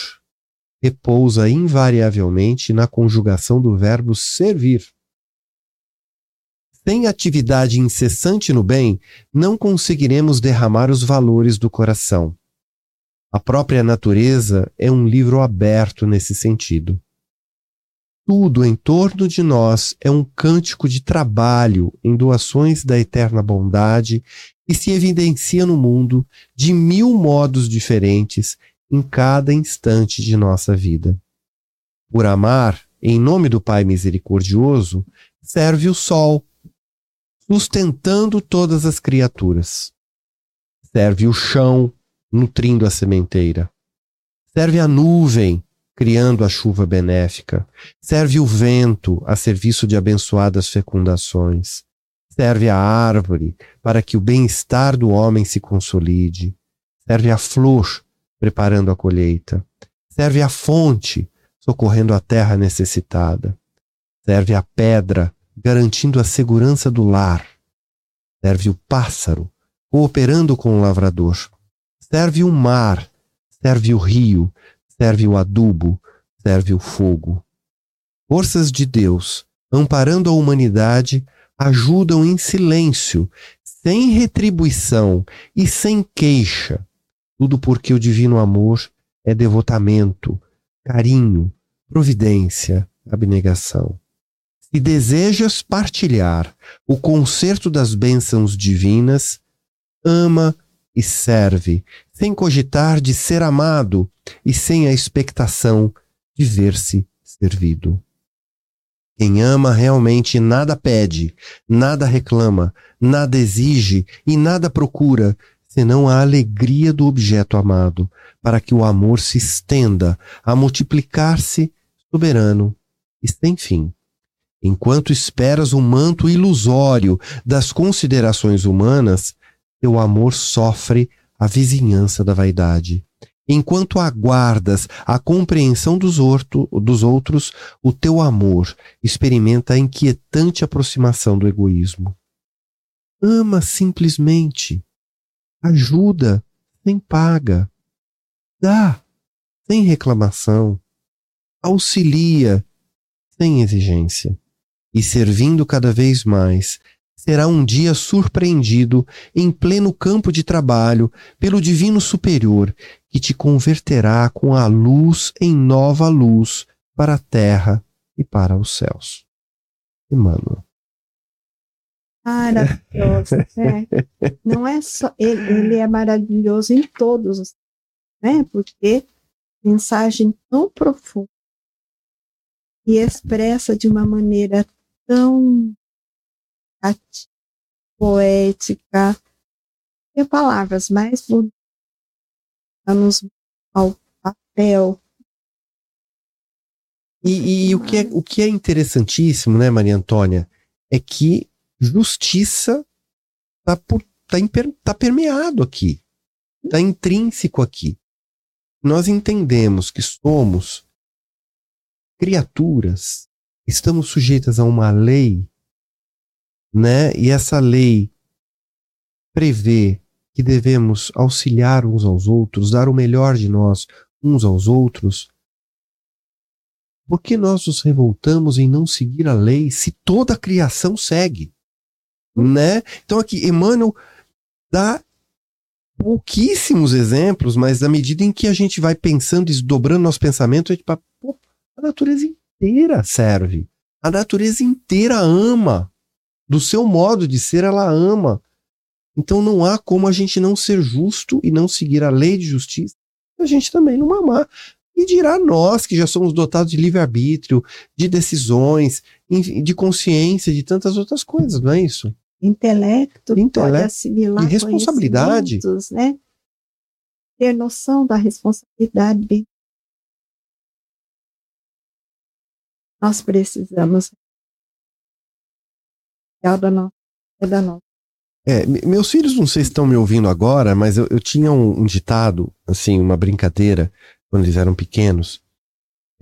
repousa invariavelmente na conjugação do verbo servir. Sem atividade incessante no bem, não conseguiremos derramar os valores do coração. A própria natureza é um livro aberto nesse sentido. Tudo em torno de nós é um cântico de trabalho em doações da eterna bondade e se evidencia no mundo de mil modos diferentes em cada instante de nossa vida. Por amar, em nome do Pai misericordioso, serve o sol, sustentando todas as criaturas. Serve o chão, nutrindo a sementeira. Serve a nuvem, criando a chuva benéfica. Serve o vento a serviço de abençoadas fecundações. Serve a árvore para que o bem-estar do homem se consolide. Serve a flor, preparando a colheita. Serve a fonte, socorrendo a terra necessitada. Serve a pedra, garantindo a segurança do lar. Serve o pássaro, cooperando com o lavrador. Serve o mar, serve o rio, serve o adubo, serve o fogo. Forças de Deus, amparando a humanidade, ajudam em silêncio, sem retribuição e sem queixa. Tudo porque o divino amor é devotamento, carinho, providência, abnegação. Se desejas partilhar o concerto das bênçãos divinas, ama e serve, sem cogitar de ser amado e sem a expectação de ver-se servido. Quem ama realmente nada pede, nada reclama, nada exige e nada procura, senão a alegria do objeto amado, para que o amor se estenda a multiplicar-se soberano e sem fim. Enquanto esperas o manto ilusório das considerações humanas, teu amor sofre a vizinhança da vaidade. Enquanto aguardas a compreensão dos, orto, dos outros, o teu amor experimenta a inquietante aproximação do egoísmo. Ama simplesmente. Ajuda sem paga. Dá sem reclamação. Auxilia sem exigência. E servindo cada vez mais, será um dia surpreendido em pleno campo de trabalho pelo Divino Superior, que te converterá com a luz em nova luz para a terra e para os céus. Emmanuel. Maravilhoso, é. Não é só ele, ele é maravilhoso em todos, né? Porque mensagem tão profunda e expressa de uma maneira tão poética, e palavras mais bonitas ao papel. E, e o, que é, o que é interessantíssimo, né, Maria Antônia, é que justiça está tá, tá permeado aqui, está intrínseco aqui. Nós entendemos que somos criaturas, estamos sujeitas a uma lei, né? E essa lei prevê que devemos auxiliar uns aos outros, dar o melhor de nós uns aos outros. Por que nós nos revoltamos em não seguir a lei se toda a criação segue? Né? Então aqui Emmanuel dá pouquíssimos exemplos, mas à medida em que a gente vai pensando, desdobrando nosso pensamento, a gente fala, pô, a natureza inteira serve. A natureza inteira ama. Do seu modo de ser, ela ama. Então não há como a gente não ser justo e não seguir a lei de justiça, a gente também não amar. E dirá nós, que já somos dotados de livre-arbítrio, de decisões, de consciência, de tantas outras coisas, não é isso? Intelecto, Intelecto pode assimilar e responsabilidade. né? Ter noção da responsabilidade bem nós precisamos é da nossa, é da nossa. É, meus filhos não sei se estão me ouvindo agora, mas eu, eu tinha um, um, ditado, assim, uma brincadeira, quando eles eram pequenos,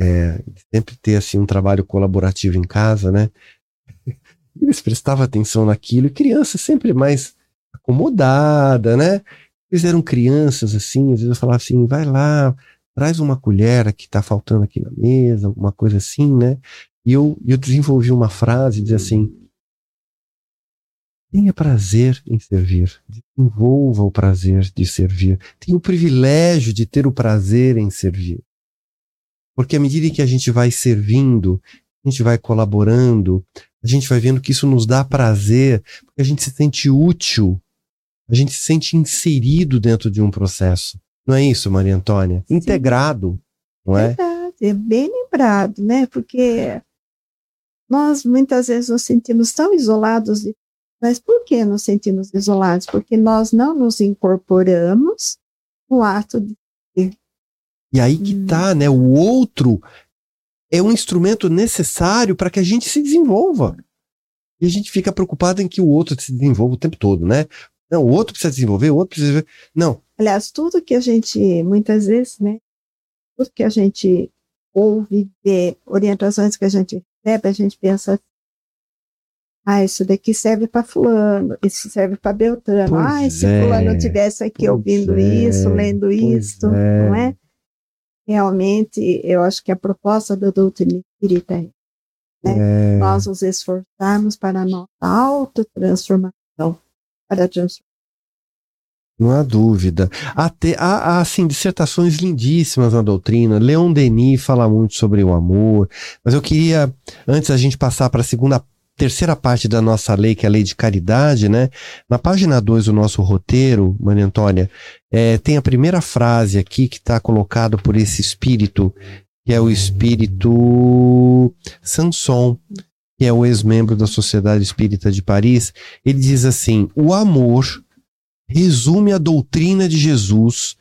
é, sempre ter assim um trabalho colaborativo em casa, né? Eles prestavam atenção naquilo, e criança sempre mais acomodada, né? Eles eram crianças assim, às vezes eu falava assim, vai lá, traz uma colher que está faltando aqui na mesa, alguma coisa assim, né? E eu, eu desenvolvi uma frase, diz assim, Tenha prazer em servir. Desenvolva o prazer de servir. Tenha o privilégio de ter o prazer em servir. Porque à medida que a gente vai servindo, a gente vai colaborando, a gente vai vendo que isso nos dá prazer, porque a gente se sente útil, a gente se sente inserido dentro de um processo. Não é isso, Maria Antônia? Sim. Integrado, não é? Verdade, é bem lembrado, né? Porque nós muitas vezes nos sentimos tão isolados de mas por que nos sentimos isolados? Porque nós não nos incorporamos no ato de E aí que hum. tá, né? O outro é um instrumento necessário para que a gente se desenvolva. E a gente fica preocupado em que o outro se desenvolva o tempo todo, né? Não, o outro precisa desenvolver, o outro precisa. Não. Aliás, tudo que a gente, muitas vezes, né? Tudo que a gente ouve, vê, orientações que a gente recebe, a gente pensa ah, isso daqui serve para fulano, isso serve para Beltrano. Pois ah, se é, fulano tivesse aqui ouvindo é, isso, lendo isso, é. não é? Realmente, eu acho que a proposta da doutrina espírita é né? nós nos esforçarmos para a nossa autotransformação, para a transformação não há dúvida. Até, há, há, assim, dissertações lindíssimas na doutrina. Leon Denis fala muito sobre o amor. Mas eu queria, antes da gente passar para a segunda terceira parte da nossa lei, que é a lei de caridade, né? Na página 2 do nosso roteiro, Maria Antônia, é, tem a primeira frase aqui que está colocado por esse espírito, que é o espírito Sanson, que é o ex-membro da Sociedade Espírita de Paris. Ele diz assim: o amor resume a doutrina de Jesus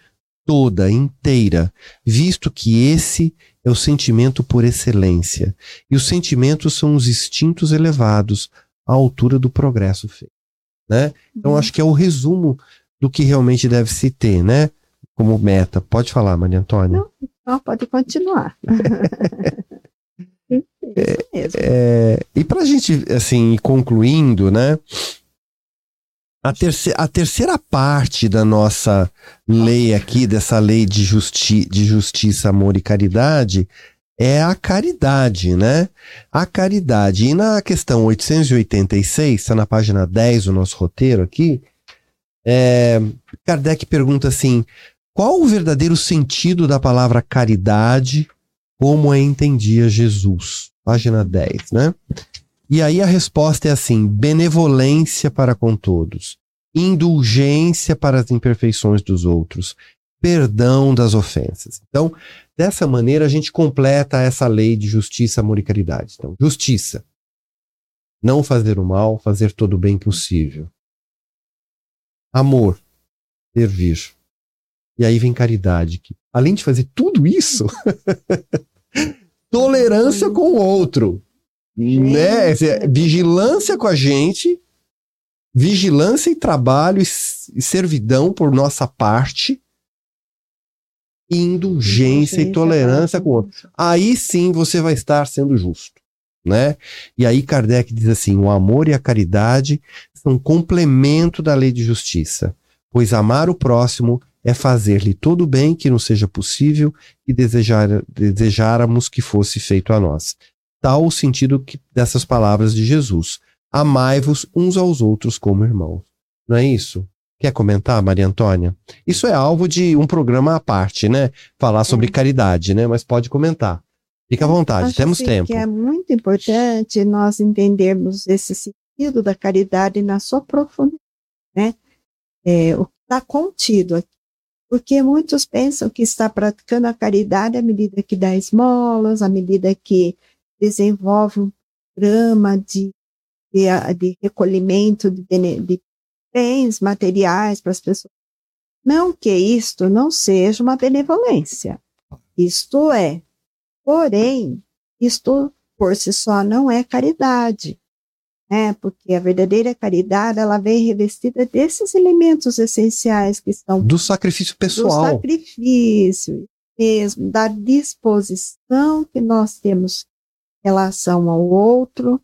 toda, inteira, visto que esse é o sentimento por excelência. E os sentimentos são os instintos elevados à altura do progresso feito. Né? Então, uhum. acho que é o resumo do que realmente deve se ter, né? Como meta. Pode falar, Maria Antônia. Não, não pode continuar. é, é, e para a gente, assim, concluindo, né? A, terceira, a terceira parte da nossa lei aqui, dessa lei de, justi de justiça, amor e caridade, é a caridade, né? A caridade. E na questão 886, está na página 10 do nosso roteiro aqui, é, Kardec pergunta assim: qual o verdadeiro sentido da palavra caridade, como a entendia Jesus? Página 10, né? E aí a resposta é assim: benevolência para com todos, indulgência para as imperfeições dos outros, perdão das ofensas. Então, dessa maneira a gente completa essa lei de justiça, amor e caridade. Então, justiça. Não fazer o mal, fazer todo o bem possível. Amor, servir. E aí vem caridade, que além de fazer tudo isso, tolerância com o outro, né? Vigilância com a gente, vigilância e trabalho e servidão por nossa parte, indulgência e tolerância com o outro. Aí sim você vai estar sendo justo, né? E aí Kardec diz assim: o amor e a caridade são complemento da lei de justiça, pois amar o próximo é fazer-lhe todo o bem que nos seja possível e desejar, desejáramos que fosse feito a nós. Tal o sentido que, dessas palavras de Jesus: amai-vos uns aos outros como irmãos. Não é isso? Quer comentar, Maria Antônia? Isso é alvo de um programa à parte, né? Falar sobre é. caridade, né? Mas pode comentar. Fica à vontade, Acho temos assim, tempo. Que é muito importante nós entendermos esse sentido da caridade na sua profundidade, né? É, o que está contido aqui. Porque muitos pensam que está praticando a caridade à medida que dá esmolas, à medida que desenvolve um programa de, de, de recolhimento de, de bens materiais para as pessoas. Não que isto não seja uma benevolência. Isto é. Porém, isto por si só não é caridade. Né? Porque a verdadeira caridade, ela vem revestida desses elementos essenciais que estão... Do sacrifício pessoal. Do sacrifício mesmo, da disposição que nós temos em relação ao outro,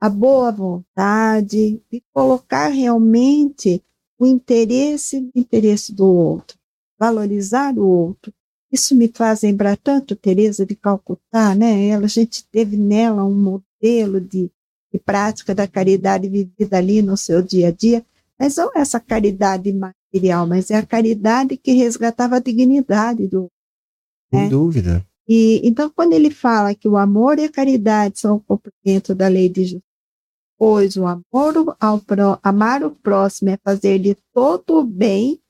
a boa vontade de colocar realmente o interesse o interesse do outro, valorizar o outro. Isso me faz lembrar tanto Teresa de Calcutá, né? Ela, a gente teve nela um modelo de, de prática da caridade vivida ali no seu dia a dia, mas não essa caridade material, mas é a caridade que resgatava a dignidade do. Sem né? dúvida. E, então, quando ele fala que o amor e a caridade são o cumprimento da lei de justiça, pois o amor ao pró, amar o próximo é fazer-lhe todo o bem,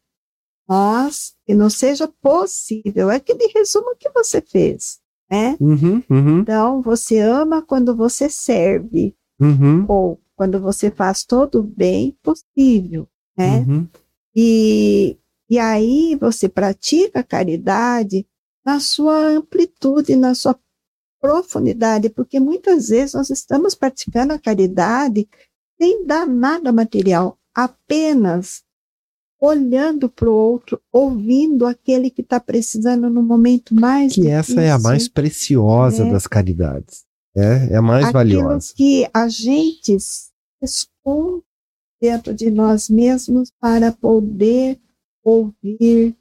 nós, que não seja possível. É aquele resumo que você fez, né? Uhum, uhum. Então, você ama quando você serve, uhum. ou quando você faz todo o bem possível, né? Uhum. E, e aí você pratica a caridade na sua amplitude, na sua profundidade, porque muitas vezes nós estamos praticando a caridade sem dar nada material, apenas olhando para o outro, ouvindo aquele que está precisando no momento mais que difícil. essa é a mais preciosa né? das caridades, é, é a mais Aquilo valiosa. que a gente esconde dentro de nós mesmos para poder ouvir,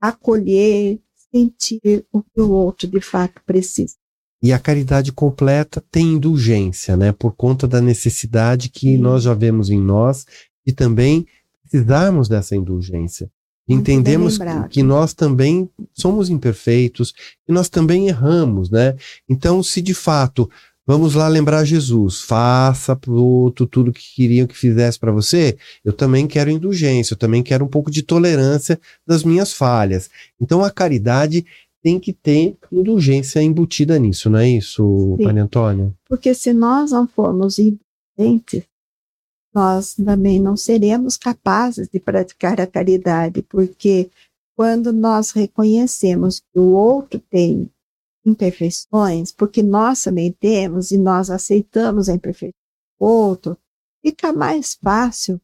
acolher, sentir o que o outro de fato precisa. E a caridade completa tem indulgência, né? Por conta da necessidade que Sim. nós já vemos em nós e também precisarmos dessa indulgência. Entendemos que nós também somos imperfeitos, que nós também erramos, né? Então, se de fato, vamos lá lembrar Jesus, faça para o outro tudo que queriam que fizesse para você, eu também quero indulgência, eu também quero um pouco de tolerância das minhas falhas. Então, a caridade tem que ter indulgência embutida nisso, não é isso, Sim. Maria Antônia? Porque se nós não formos indulgentes, nós também não seremos capazes de praticar a caridade, porque quando nós reconhecemos que o outro tem imperfeições, porque nós também temos e nós aceitamos a imperfeição do outro, fica mais fácil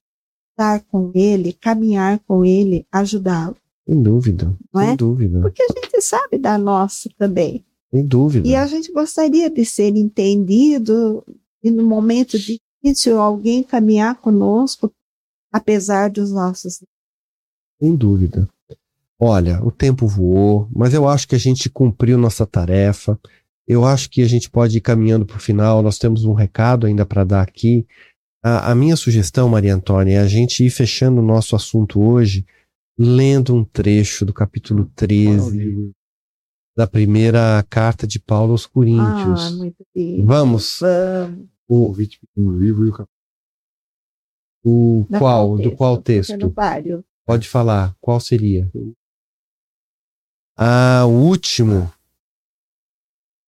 estar com ele, caminhar com ele, ajudá-lo. Sem dúvida, não sem é? dúvida. Porque a gente sabe da nossa também. Sem dúvida. E a gente gostaria de ser entendido e no momento difícil alguém caminhar conosco, apesar dos nossos. Sem dúvida. Olha, o tempo voou, mas eu acho que a gente cumpriu nossa tarefa. Eu acho que a gente pode ir caminhando para o final. Nós temos um recado ainda para dar aqui. A, a minha sugestão, Maria Antônia, é a gente ir fechando o nosso assunto hoje lendo um trecho do capítulo 13 da primeira carta de Paulo aos Coríntios. Ah, muito bem. Vamos. Vamos. O um livro e o capítulo. O qual? do qual texto? Pode falar. Qual seria? Ah, o último.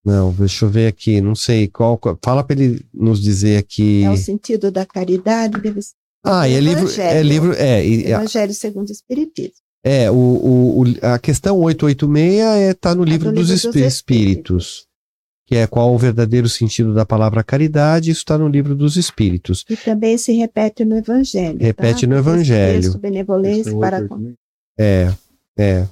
Não, deixa eu ver aqui, não sei qual. Fala para ele nos dizer aqui. É o sentido da caridade, deve ser. Ah, é livro, é livro, é, Evangelho segundo o Espiritismo. É, o, o, a questão 886 está é, tá no é livro, dos, livro dos espíritos, espíritos, que é qual o verdadeiro sentido da palavra caridade, isso está no livro dos espíritos. E também se repete no Evangelho. Repete tá? no Evangelho. benevolência para. É, é.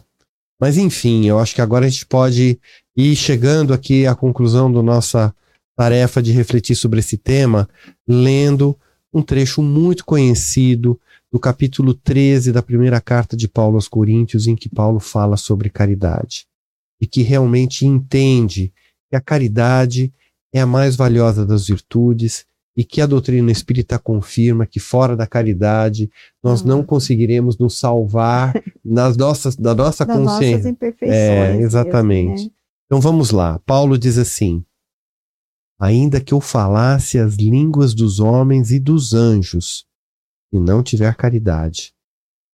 Mas enfim, eu acho que agora a gente pode ir chegando aqui à conclusão da nossa tarefa de refletir sobre esse tema, lendo um trecho muito conhecido do capítulo 13 da primeira carta de Paulo aos Coríntios, em que Paulo fala sobre caridade. E que realmente entende que a caridade é a mais valiosa das virtudes e que a doutrina espírita confirma que fora da caridade nós não uhum. conseguiremos nos salvar nas nossas, da nossa das consciência. Nossas imperfeições. É, exatamente. Mesmo, né? Então vamos lá. Paulo diz assim: Ainda que eu falasse as línguas dos homens e dos anjos, e não tiver caridade,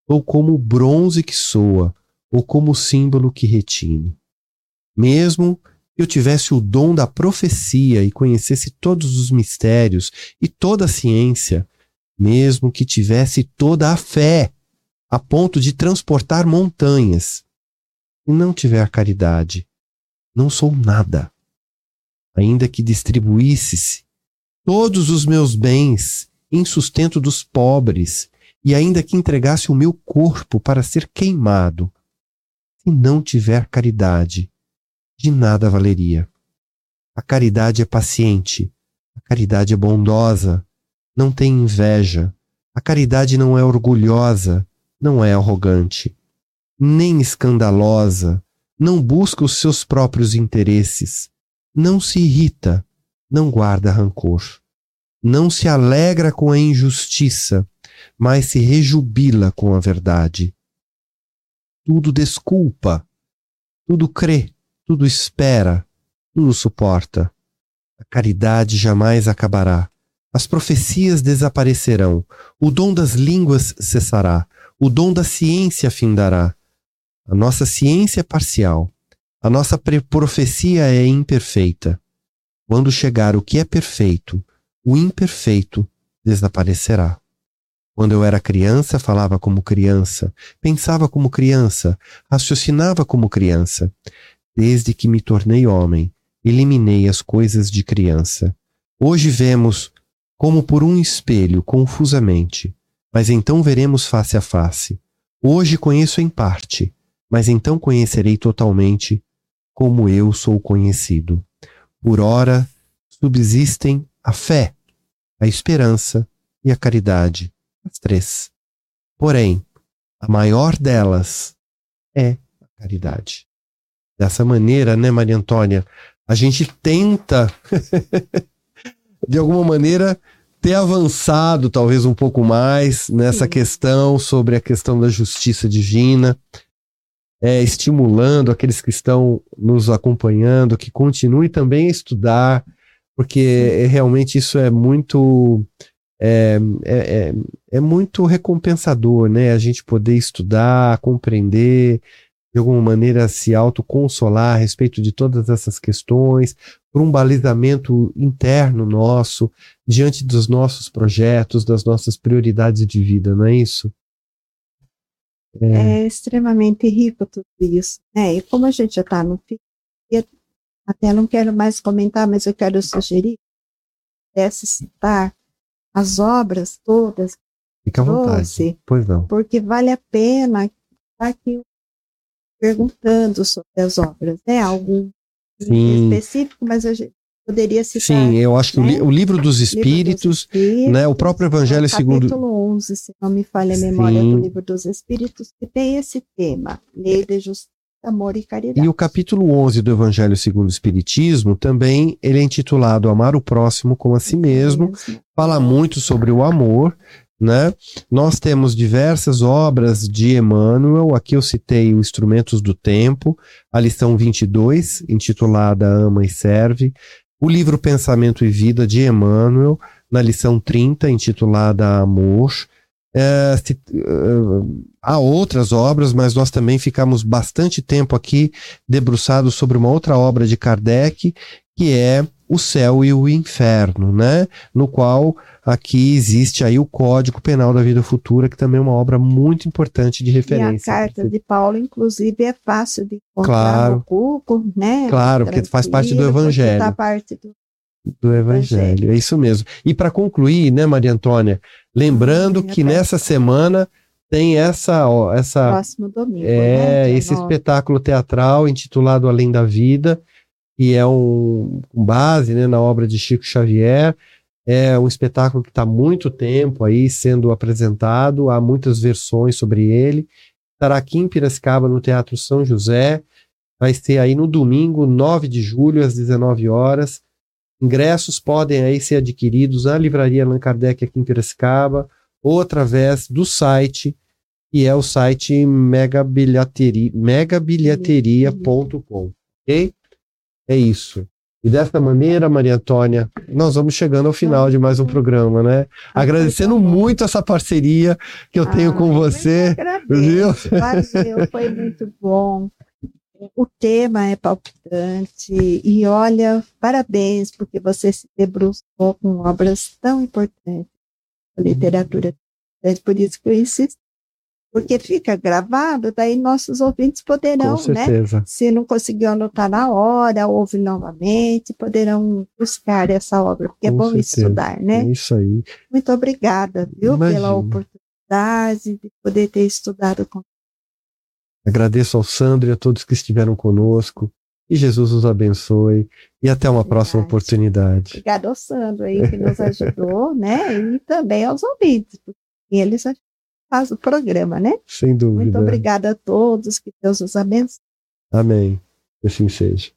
ou como o bronze que soa, ou como o símbolo que retine. Mesmo eu tivesse o dom da profecia e conhecesse todos os mistérios e toda a ciência, mesmo que tivesse toda a fé, a ponto de transportar montanhas, e não tiver caridade, não sou nada. Ainda que distribuísse todos os meus bens em sustento dos pobres, e ainda que entregasse o meu corpo para ser queimado, se não tiver caridade, de nada valeria. A caridade é paciente, a caridade é bondosa, não tem inveja, a caridade não é orgulhosa, não é arrogante, nem escandalosa, não busca os seus próprios interesses, não se irrita, não guarda rancor não se alegra com a injustiça, mas se rejubila com a verdade. Tudo desculpa, tudo crê, tudo espera, tudo suporta. A caridade jamais acabará. As profecias desaparecerão, o dom das línguas cessará, o dom da ciência findará. A nossa ciência é parcial, a nossa profecia é imperfeita. Quando chegar o que é perfeito, o imperfeito desaparecerá. Quando eu era criança, falava como criança, pensava como criança, raciocinava como criança. Desde que me tornei homem, eliminei as coisas de criança. Hoje vemos como por um espelho, confusamente, mas então veremos face a face. Hoje conheço em parte, mas então conhecerei totalmente, como eu sou conhecido. Por ora subsistem a fé, a esperança e a caridade, as três. Porém, a maior delas é a caridade. Dessa maneira, né, Maria Antônia, a gente tenta, de alguma maneira, ter avançado talvez um pouco mais nessa Sim. questão sobre a questão da justiça divina, é, estimulando aqueles que estão nos acompanhando que continuem também a estudar porque realmente isso é muito é, é, é, é, muito recompensador, né? A gente poder estudar, compreender, de alguma maneira se autoconsolar a respeito de todas essas questões, por um balizamento interno nosso, diante dos nossos projetos, das nossas prioridades de vida, não é isso? É, é extremamente rico tudo isso, né? E como a gente já está no fim, até não quero mais comentar, mas eu quero sugerir, pudesse citar as obras todas. Fica à vontade. Pois não. Porque vale a pena estar aqui perguntando sobre as obras, né? Algum Sim. específico, mas a gente poderia citar. Sim, eu acho que né? o, livro dos Espíritos, dos Espíritos né? O próprio Evangelho segundo. Capítulo 11, se não me falha a memória Sim. do livro dos Espíritos, que tem esse tema, lei de justiça amor e caridade. E o capítulo 11 do Evangelho segundo o Espiritismo também ele é intitulado Amar o próximo como a si mesmo. Fala muito sobre o amor, né? Nós temos diversas obras de Emmanuel, aqui eu citei o Instrumentos do Tempo, a lição 22, intitulada Ama e Serve, o livro Pensamento e Vida de Emmanuel, na lição 30, intitulada Amor, É, se, uh, há outras obras, mas nós também ficamos bastante tempo aqui debruçados sobre uma outra obra de Kardec, que é O Céu e o Inferno, né? No qual aqui existe aí o Código Penal da Vida Futura, que também é uma obra muito importante de referência. E a carta de Paulo, inclusive, é fácil de encontrar claro, no Google, né? Claro, porque faz parte do Evangelho. Parte do do Evangelho. É isso mesmo. E para concluir, né, Maria Antônia, lembrando que nessa semana tem essa ó, essa próximo domingo, é né? esse espetáculo teatral intitulado Além da Vida, que é um com base né, na obra de Chico Xavier. É um espetáculo que está há muito tempo aí sendo apresentado, há muitas versões sobre ele. Estará aqui em Piracicaba, no Teatro São José. Vai ser aí no domingo, 9 de julho, às 19 horas. Ingressos podem aí ser adquiridos na Livraria Allan Kardec aqui em Piracicaba ou através do site, que é o site megabilhateria, megabilhateria.com, ok? É isso. E dessa maneira, Maria Antônia, nós vamos chegando ao final de mais um programa, né? Agradecendo muito essa parceria que eu tenho com você. Viu? Valeu, foi muito bom. O tema é palpitante e olha, parabéns porque você se debruçou com obras tão importantes da literatura. É por isso que eu insisto, porque fica gravado, daí nossos ouvintes poderão, né? Se não conseguiu anotar na hora, ouve novamente, poderão buscar essa obra, porque é com é bom certeza. estudar, né? É isso aí. Muito obrigada, viu, Imagina. pela oportunidade de poder ter estudado com Agradeço ao Sandro e a todos que estiveram conosco. E Jesus os abençoe. E até uma Verdade. próxima oportunidade. Obrigada ao Sandro aí que nos ajudou, né? E também aos ouvintes, porque eles fazem o programa, né? Sem dúvida. Muito obrigada a todos, que Deus os abençoe. Amém. Que assim seja.